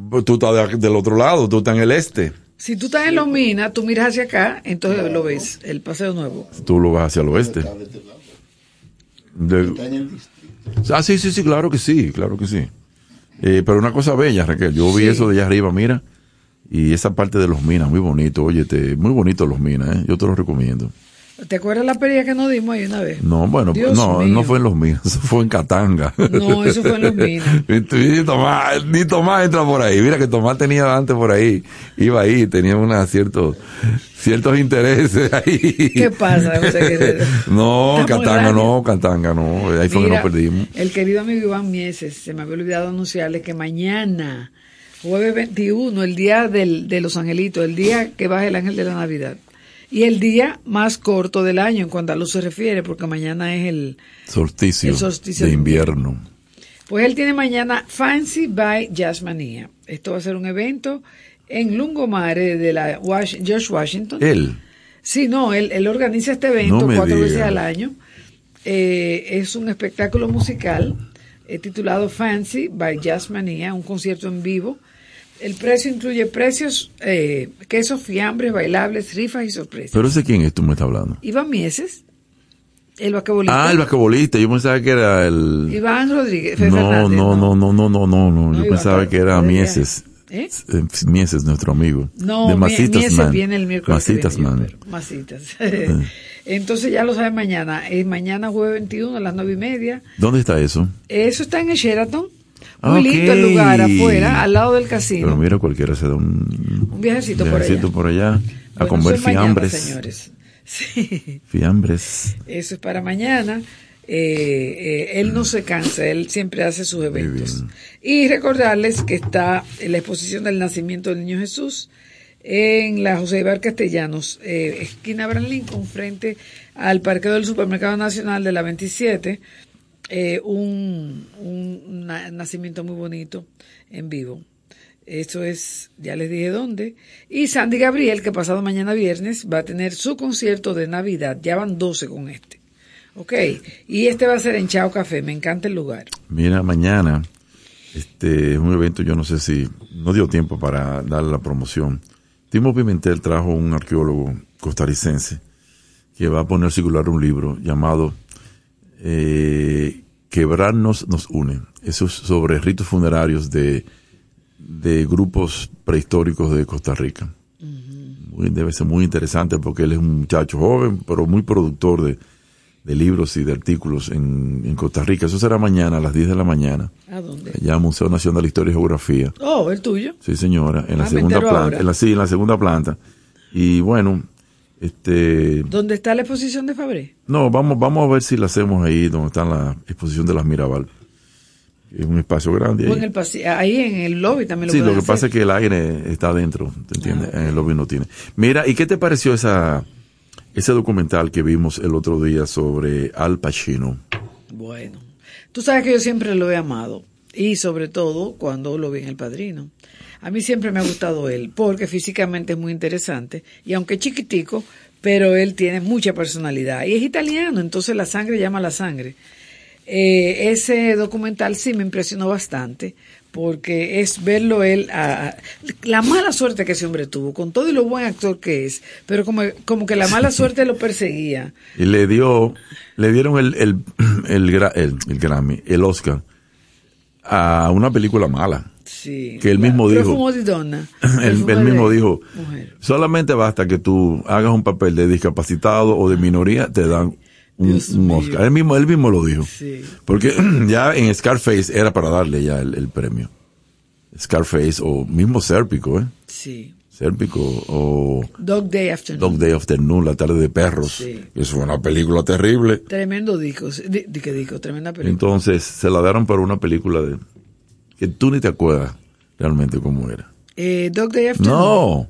Pues Tú estás de- del otro lado, tú estás en el este. Si tú estás en Los Minas, tú miras hacia acá, entonces lo ves, el paseo nuevo. Tú lo vas hacia el oeste. De- ah, sí, sí, sí, claro que sí, claro que sí. Eh, pero una cosa bella, Raquel, yo vi Sí. eso de allá arriba, mira, y esa parte de los minas, muy bonito, óyete, muy bonito los minas, ¿eh? yo te lo recomiendo. ¿Te acuerdas la pelea que nos dimos ahí una vez? No, bueno, Dios no, mío. no fue en los minas, eso fue en Catanga. No, eso fue en Los Minas. ni, Tomás, ni Tomás entra por ahí, mira que Tomás tenía antes por ahí, iba ahí, tenía una ciertos, ciertos intereses ahí. ¿Qué pasa, José? No, Catanga no, Catanga no, ahí fue que nos perdimos. El querido amigo Iván Mieses, se me había olvidado anunciarle que mañana, jueves 21, el día del, de los angelitos, el día que baja el ángel de la Navidad, y el día más corto del año en cuanto a luz se refiere, porque mañana es el... Solsticio, El solsticio de invierno. Pues él tiene mañana Fancy by Jazzmania. Esto va a ser un evento en Lungomare de la George Washington. Él, Sí, no, él, él organiza este evento No cuatro diga. veces al año. Eh, es un espectáculo musical eh, titulado Fancy by Jazzmania, un concierto en vivo. El precio incluye precios, eh, quesos, fiambres, bailables, rifas y sorpresas. pero ese quién es tú me estás hablando. Iván Mieses, el basquetbolista. Ah, el basquetbolista, yo pensaba que era el... Iván Rodríguez. No, Fernández, no, no, no, no, no, no, no, yo Iván, pensaba que era. Mieses. ¿Eh? Eh, Mieses, nuestro amigo. No, de Masitas Mieses Man. viene el miércoles Masitas viene, Man. Masitas. Entonces ya lo saben mañana. Es mañana jueves 21 a las nueve y media. ¿Dónde está eso? Eso está en el Sheraton. Muy lindo el lugar afuera, al lado del Pero casino. mira, cualquiera se da un, Un viajecito por allá. viajecito por allá a Bueno, comer mañana, fiambres. señores. Sí, Fiambres. eso es para mañana. Eh, eh, él no se cansa, él siempre hace sus eventos. Y recordarles que está en la exposición del nacimiento del niño Jesús en la José Ibar Castellanos, eh, esquina Abraham Lincoln, frente al parqueo del Supermercado Nacional de la 27. Eh, un, un na- nacimiento muy bonito en vivo. Eso es, ya les dije dónde. Y Sandy Gabriel, que pasado mañana viernes va a tener su concierto de Navidad. Ya van 12 con este. Ok, y este va a ser en Chao Café, me encanta el lugar. Mira, mañana este es un evento, yo no sé si no dio tiempo para darle la promoción. Timo Pimentel trajo un arqueólogo costarricense que va a poner circular un libro llamado eh, Quebrarnos nos une. Eso es sobre ritos funerarios de, de grupos prehistóricos de Costa Rica. Muy- debe ser muy interesante porque él es un muchacho joven, pero muy productor de, de libros y de artículos en, en Costa Rica. Eso será mañana a las 10 de la mañana, ¿A dónde? allá Museo Nacional de Historia y Geografía. Oh, el tuyo. Sí, señora, en la Ah, segunda planta, ahora. en la, sí, en la segunda planta. Y bueno, este, ¿Dónde está la exposición de Fabré? no, vamos, vamos a ver si la hacemos ahí donde está la exposición de las Mirabal. Es un espacio grande. Ahí. en el ahí en el lobby también lo Sí, lo que pasa es que el aire está adentro, ¿te entiendes? Ah, En el lobby no tiene. Mira, ¿y qué te pareció esa, ese documental que vimos el otro día sobre Al Pacino? Bueno, tú sabes que yo siempre lo he amado y sobre todo cuando lo vi en El Padrino. A mí siempre me ha gustado él porque físicamente es muy interesante y aunque chiquitico, pero él tiene mucha personalidad y es italiano, entonces la sangre llama la sangre. Eh, ese documental sí me impresionó bastante porque es verlo él, a- la mala suerte que ese hombre tuvo, con todo y lo buen actor que es, pero como, como que la mala suerte lo perseguía. Y le dio, le dieron el, el- el Grammy, el Oscar, a una película mala. Sí. Que él mismo dijo. Donna. Él, Perfume él mismo dijo, mujer. solamente basta que tú hagas un papel de discapacitado o de minoría, te dan un, un Oscar. Él mismo, él mismo lo dijo. Sí. Porque ya en Scarface era para darle ya el, el premio. Scarface o mismo Sérpico, ¿eh? Sí. Sérpico o Dog Day Afternoon. Dog Day Afternoon, La tarde de perros. Sí. Eso fue una película terrible. Tremendo disco. di- di- que disco, tremenda película. Entonces se la dieron para una película de que tú ni te acuerdas realmente cómo era. Eh, Dog Day Afternoon. No,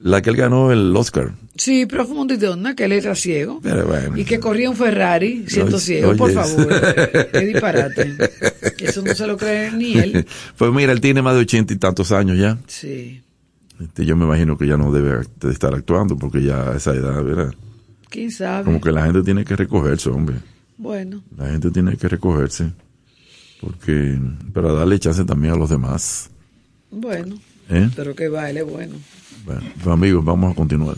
la que él ganó el Oscar. Sí, Profumo di donna, que él era ciego. Pero bueno. Y que corría un Ferrari siendo Oye, ciego, por oye, favor. Qué disparate. Eso no se lo cree ni él. Pues mira, él tiene más de ochenta y tantos años ya. Sí. Este, yo me imagino que ya no debe de estar actuando porque ya a esa edad, ¿verdad? ¿Quién sabe? Como que la gente tiene que recogerse, hombre. Bueno, La gente tiene que recogerse. Porque, para darle chance también a los demás. bueno. ¿Eh? Pero que baile, bueno. Bueno, pues, amigos, vamos a continuar.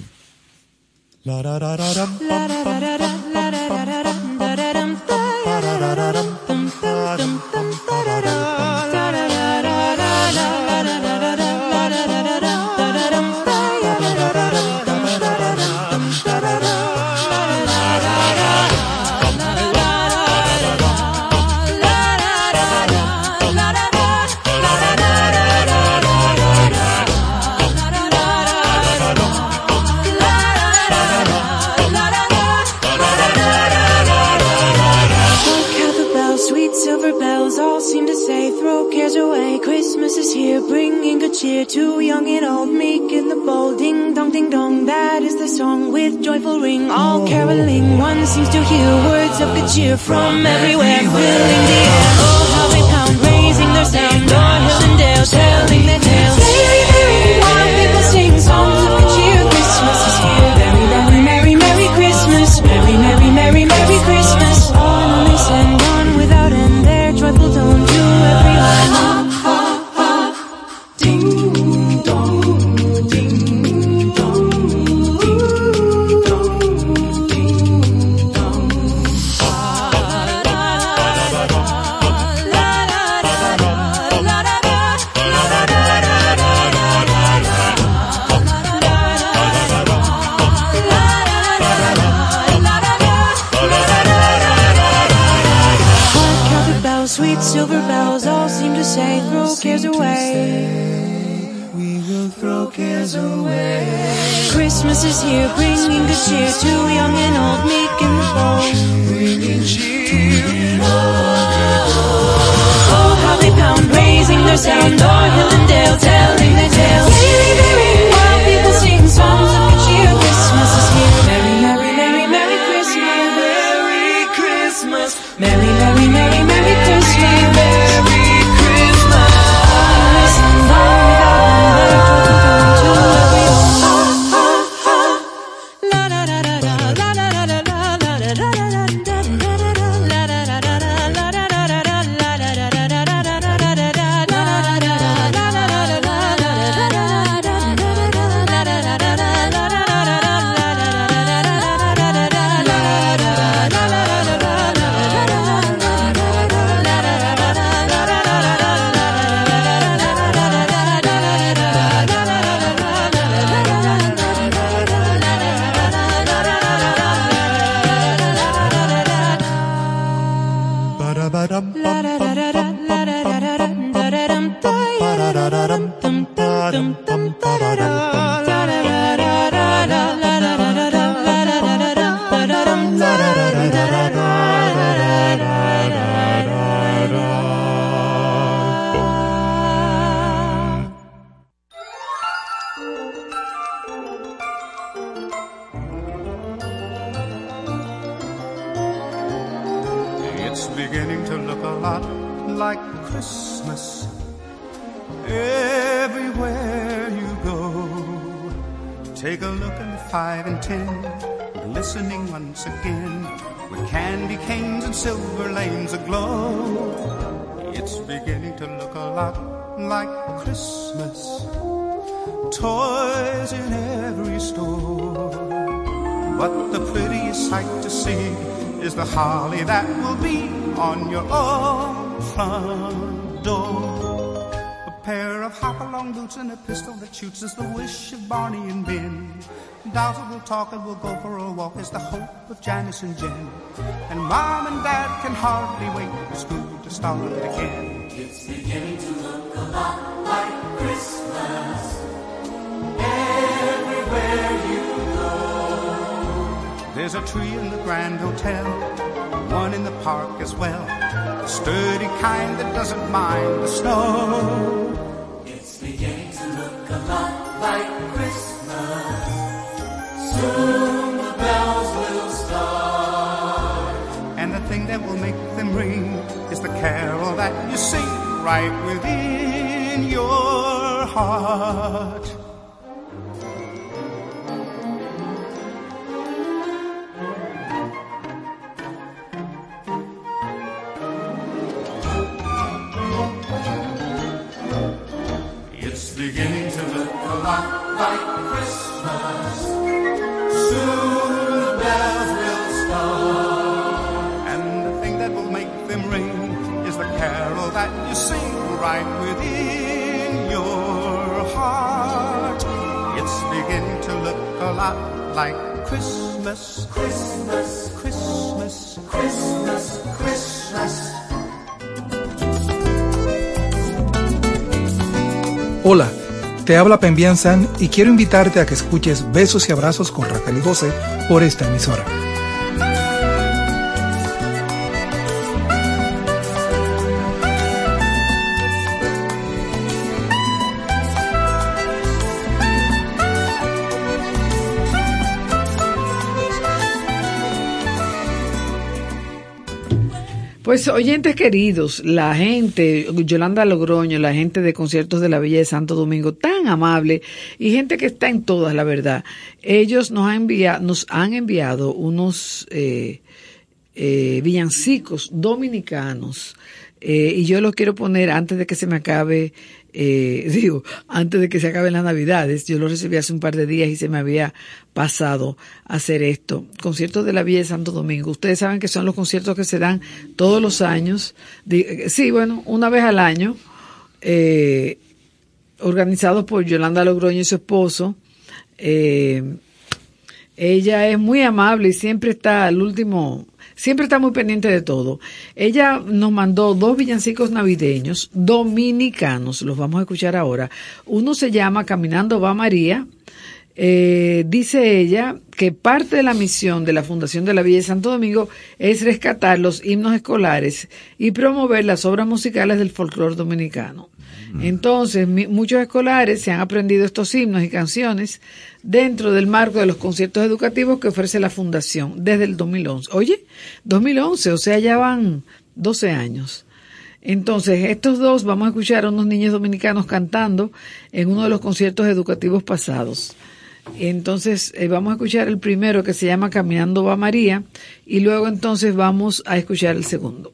Is the holly that will be on your own front door. A pair of hop-along boots and a pistol that shoots is the wish of Barney and Ben. That will talk and will go for a walk is the hope of Janice and Jen. And Mom and Dad can hardly wait for school to start again. It's beginning to look a lot like Christmas everywhere you. There's a tree in the Grand Hotel, one in the park as well. A sturdy kind that doesn't mind the snow. It's beginning to look a lot like Christmas. Soon the bells will start. And the thing that will make them ring is the carol that you sing right within your heart. Hola, te habla Pembian San y quiero invitarte a que escuches Besos y Abrazos con Raquel José por esta emisora. Pues oyentes queridos, la gente, Yolanda Logroño, la gente de conciertos de la Villa de Santo Domingo, tan amable y gente que está en todas, la verdad. Ellos nos han enviado, nos han enviado unos eh, eh, villancicos dominicanos eh, y yo los quiero poner antes de que se me acabe, eh, digo, antes de que se acaben las navidades. Yo los recibí hace un par de días y se me había pasado hacer esto. Conciertos de la Villa de Santo Domingo. Ustedes saben que son los conciertos que se dan todos los años. Di- sí, bueno, una vez al año. Eh, organizados por Yolanda Logroño y su esposo. Eh, ella es muy amable y siempre está al último, siempre está muy pendiente de todo. Ella nos mandó dos villancicos navideños dominicanos, los vamos a escuchar ahora. Uno se llama Caminando va María. Eh, dice ella que parte de la misión de la Fundación de la Villa de Santo Domingo es rescatar los himnos escolares y promover las obras musicales del folclore dominicano. Entonces, muchos escolares se han aprendido estos himnos y canciones dentro del marco de los conciertos educativos que ofrece la Fundación desde el 2011. Oye, 2011, o sea, ya van 12 años. Entonces, estos dos vamos a escuchar a unos niños dominicanos cantando en uno de los conciertos educativos pasados. Entonces, eh, vamos a escuchar el primero que se llama Caminando va María y luego entonces vamos a escuchar el segundo.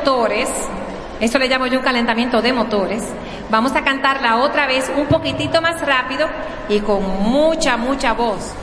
Motores, esto le llamo yo un calentamiento de motores, vamos a cantarla otra vez un poquitito más rápido y con mucha, mucha voz.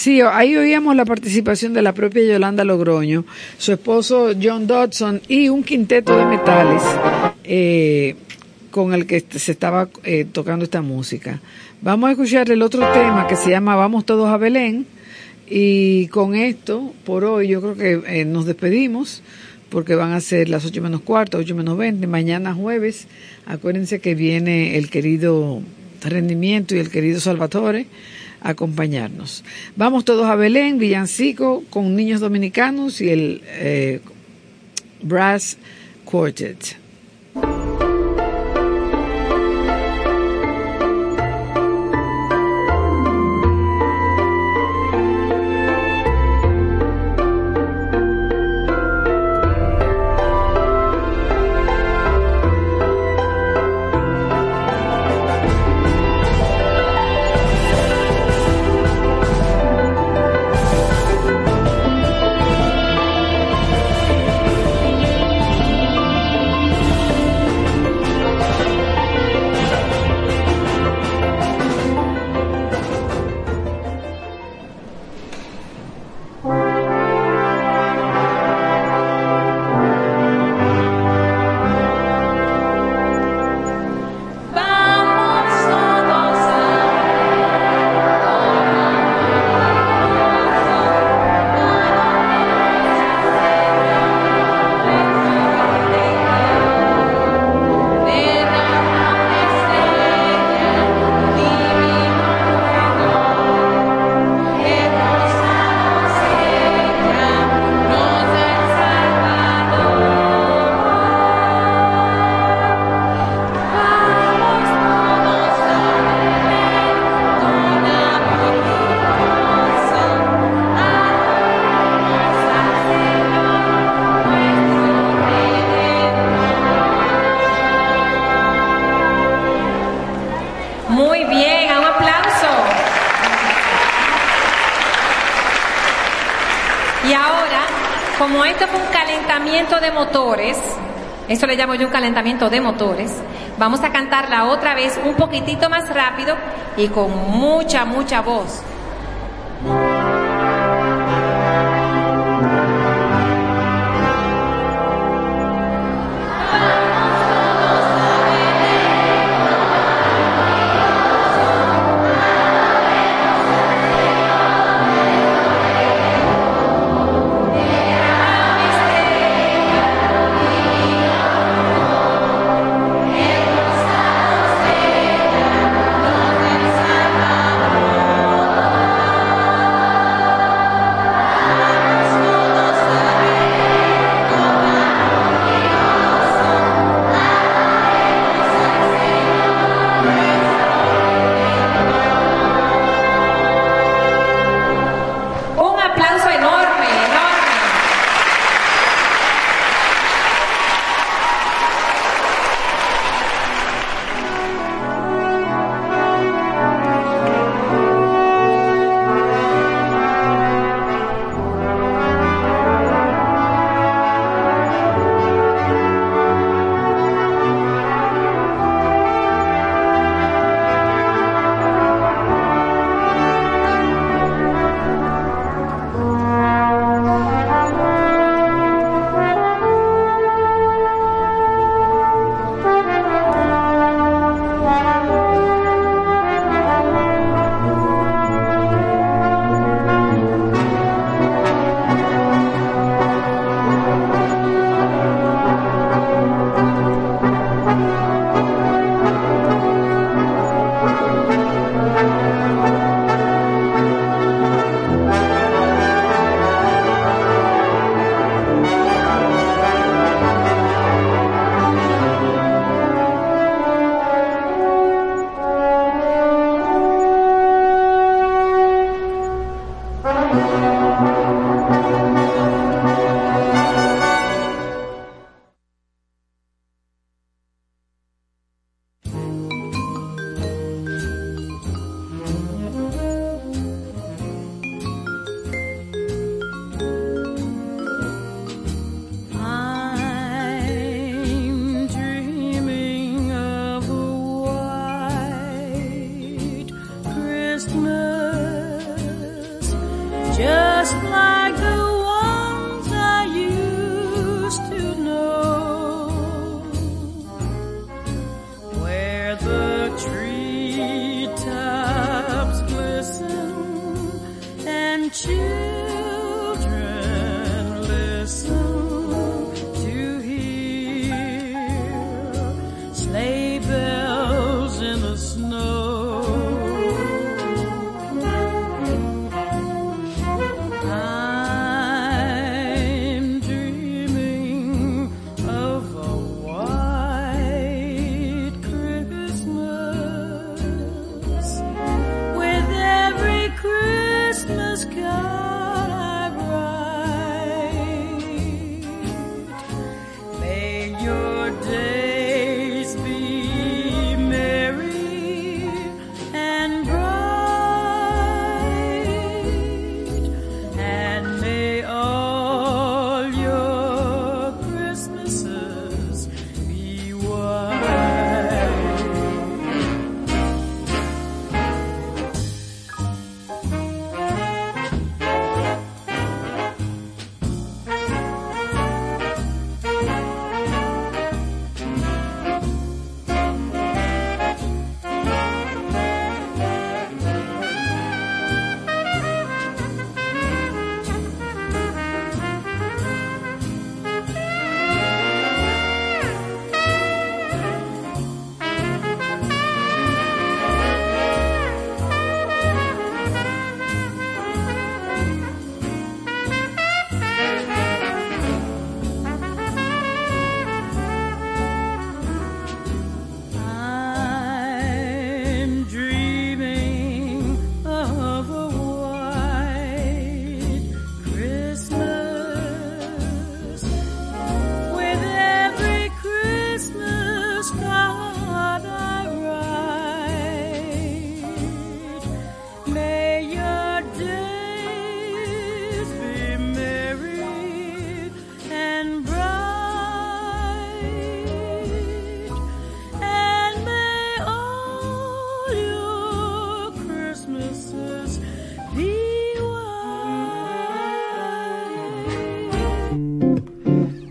Sí, ahí oíamos la participación de la propia Yolanda Logroño, su esposo John Dodson y un quinteto de metales eh, con el que se estaba eh, tocando esta música. Vamos a escuchar el otro tema que se llama Vamos todos a Belén y con esto, por hoy, yo creo que eh, nos despedimos porque van a ser las 8 menos cuarto, 8 menos 20, mañana jueves. Acuérdense que viene el querido Rendimiento y el querido Salvatore acompañarnos. Vamos todos a Belén, Villancico, con niños dominicanos y el eh, Brass Quartet. Motores, eso le llamo yo un calentamiento de motores, vamos a cantarla otra vez un poquitito más rápido y con mucha, mucha voz.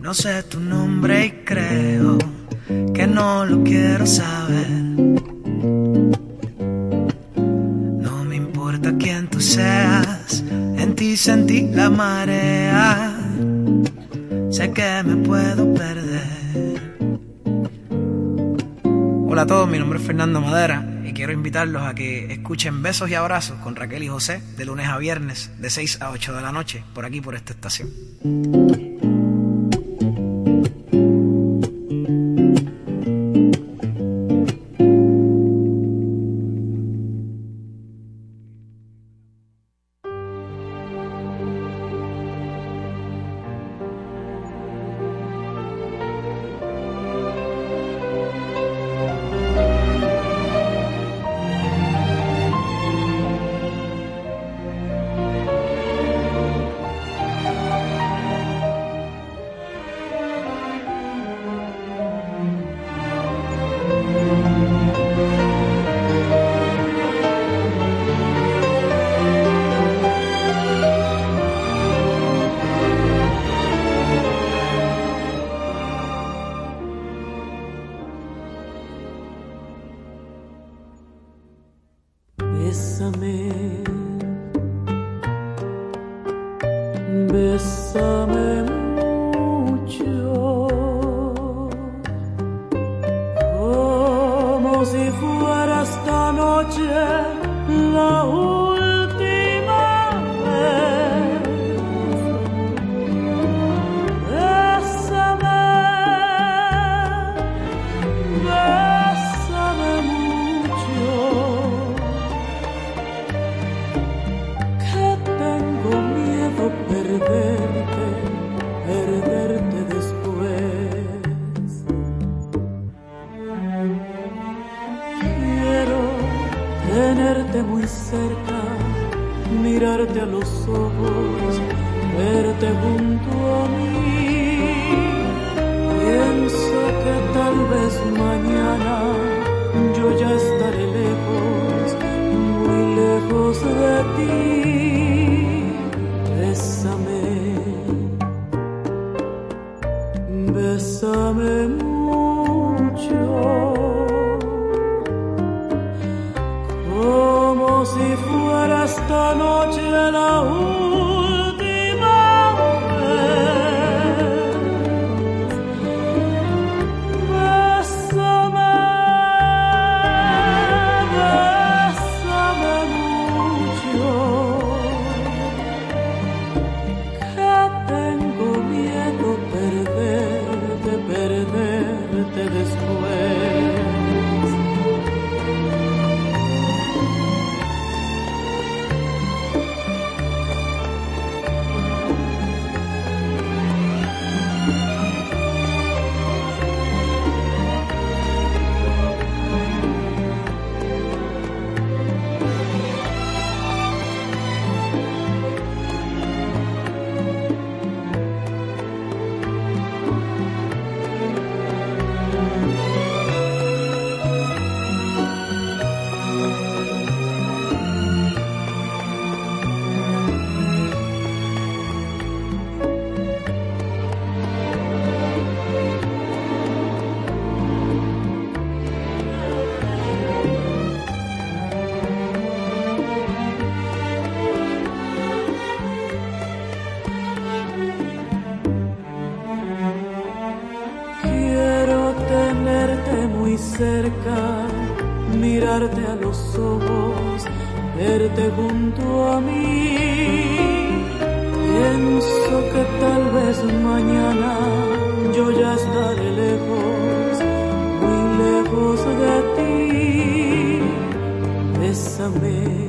No sé tu nombre y creo que no lo quiero saber. No me importa quién tú seas, en ti sentí la marea. Sé que me puedo perder. Hola a todos, mi nombre es Fernando Madera y quiero invitarlos a que escuchen Besos y Abrazos con Raquel y José de lunes a viernes de 6 a 8 de la noche por aquí por esta estación. Yo ya estaré lejos, muy lejos de ti. Bésame,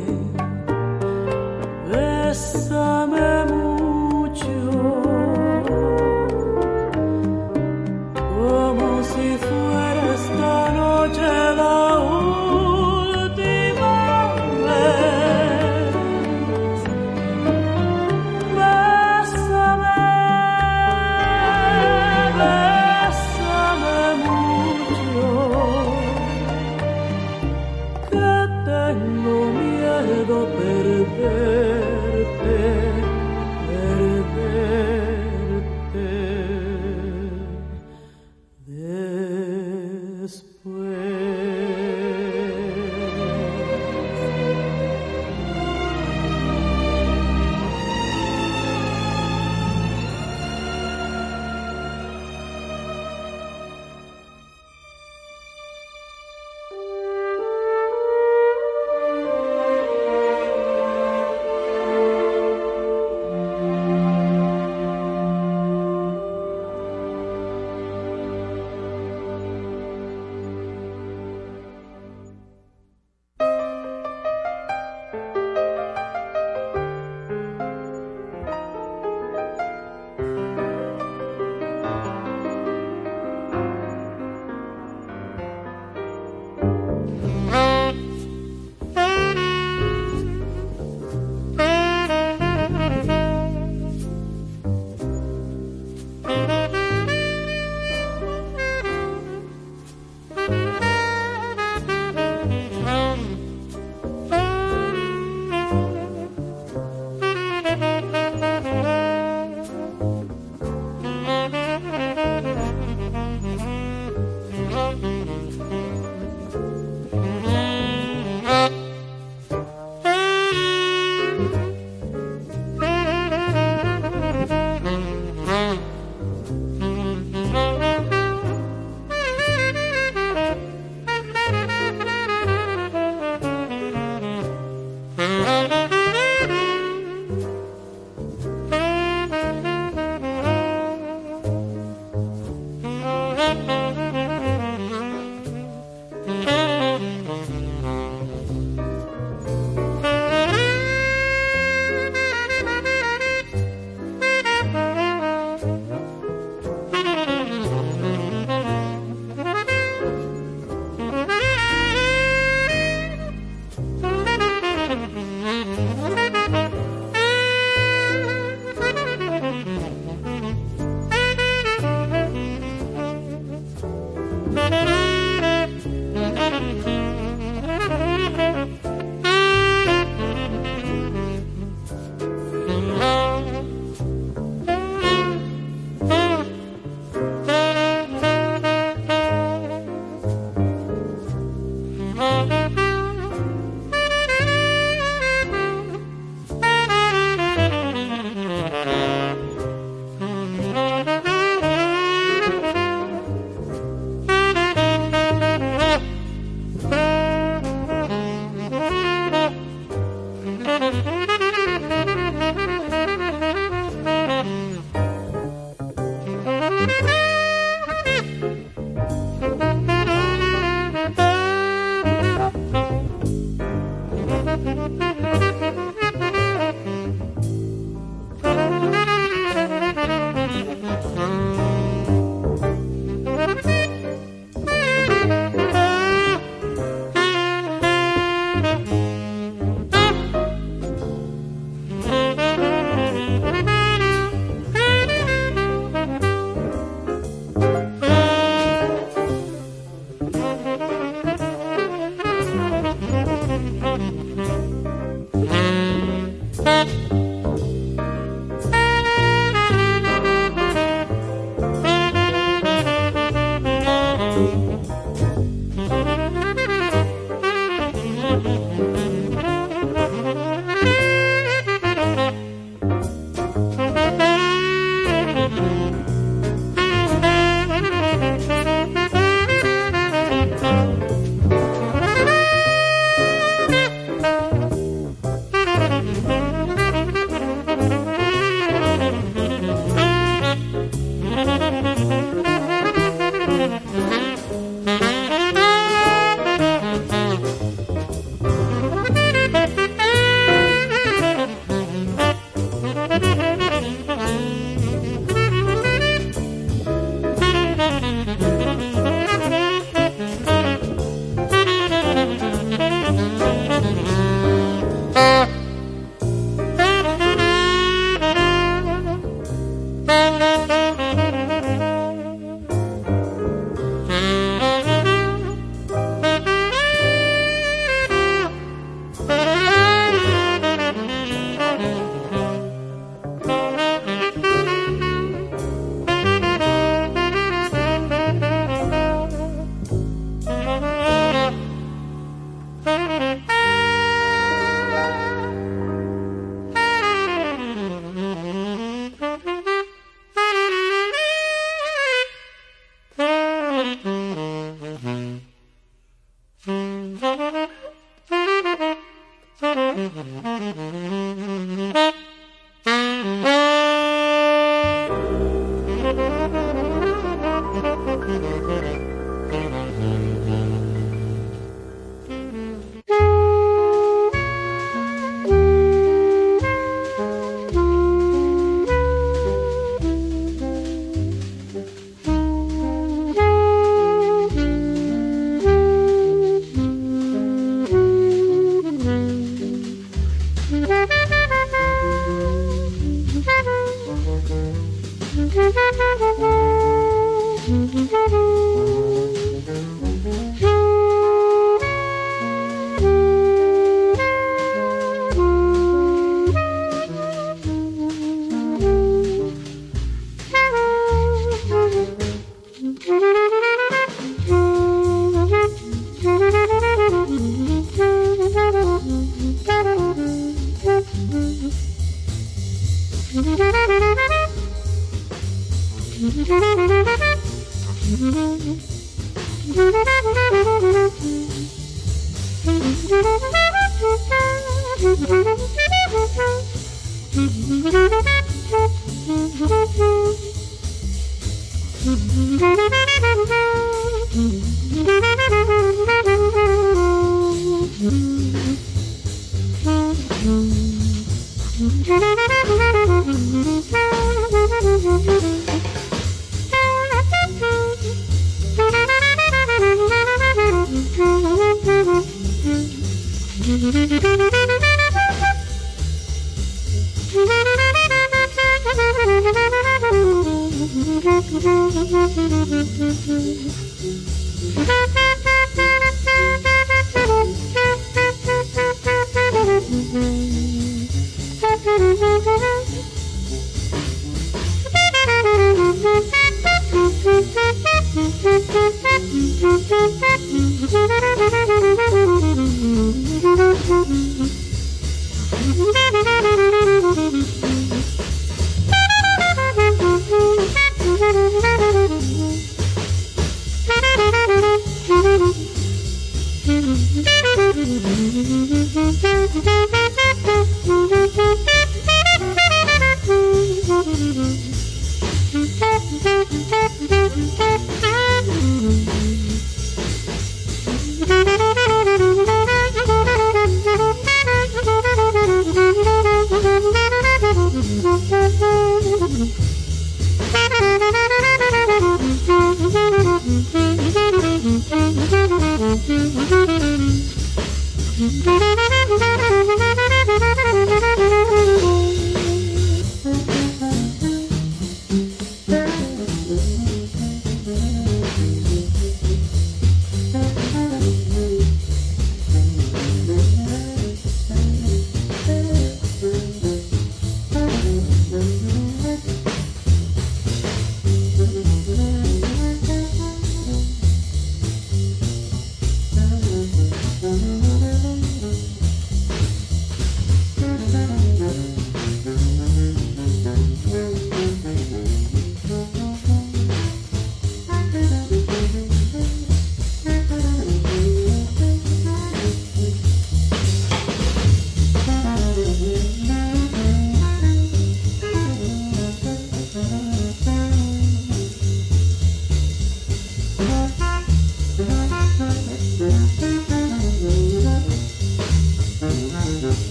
Mm-hmm.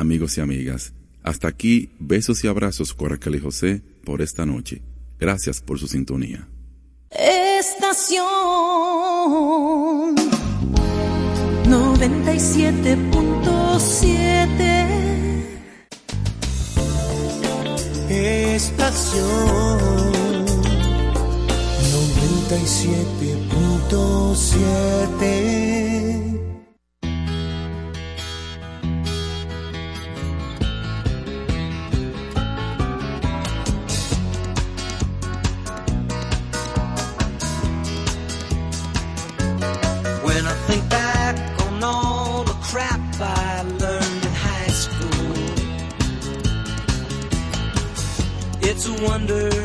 amigos y amigas. Hasta aquí, besos y abrazos, Coracal y José, por esta noche. Gracias por su sintonía. Estación 97.7 Estación 97.7 wonder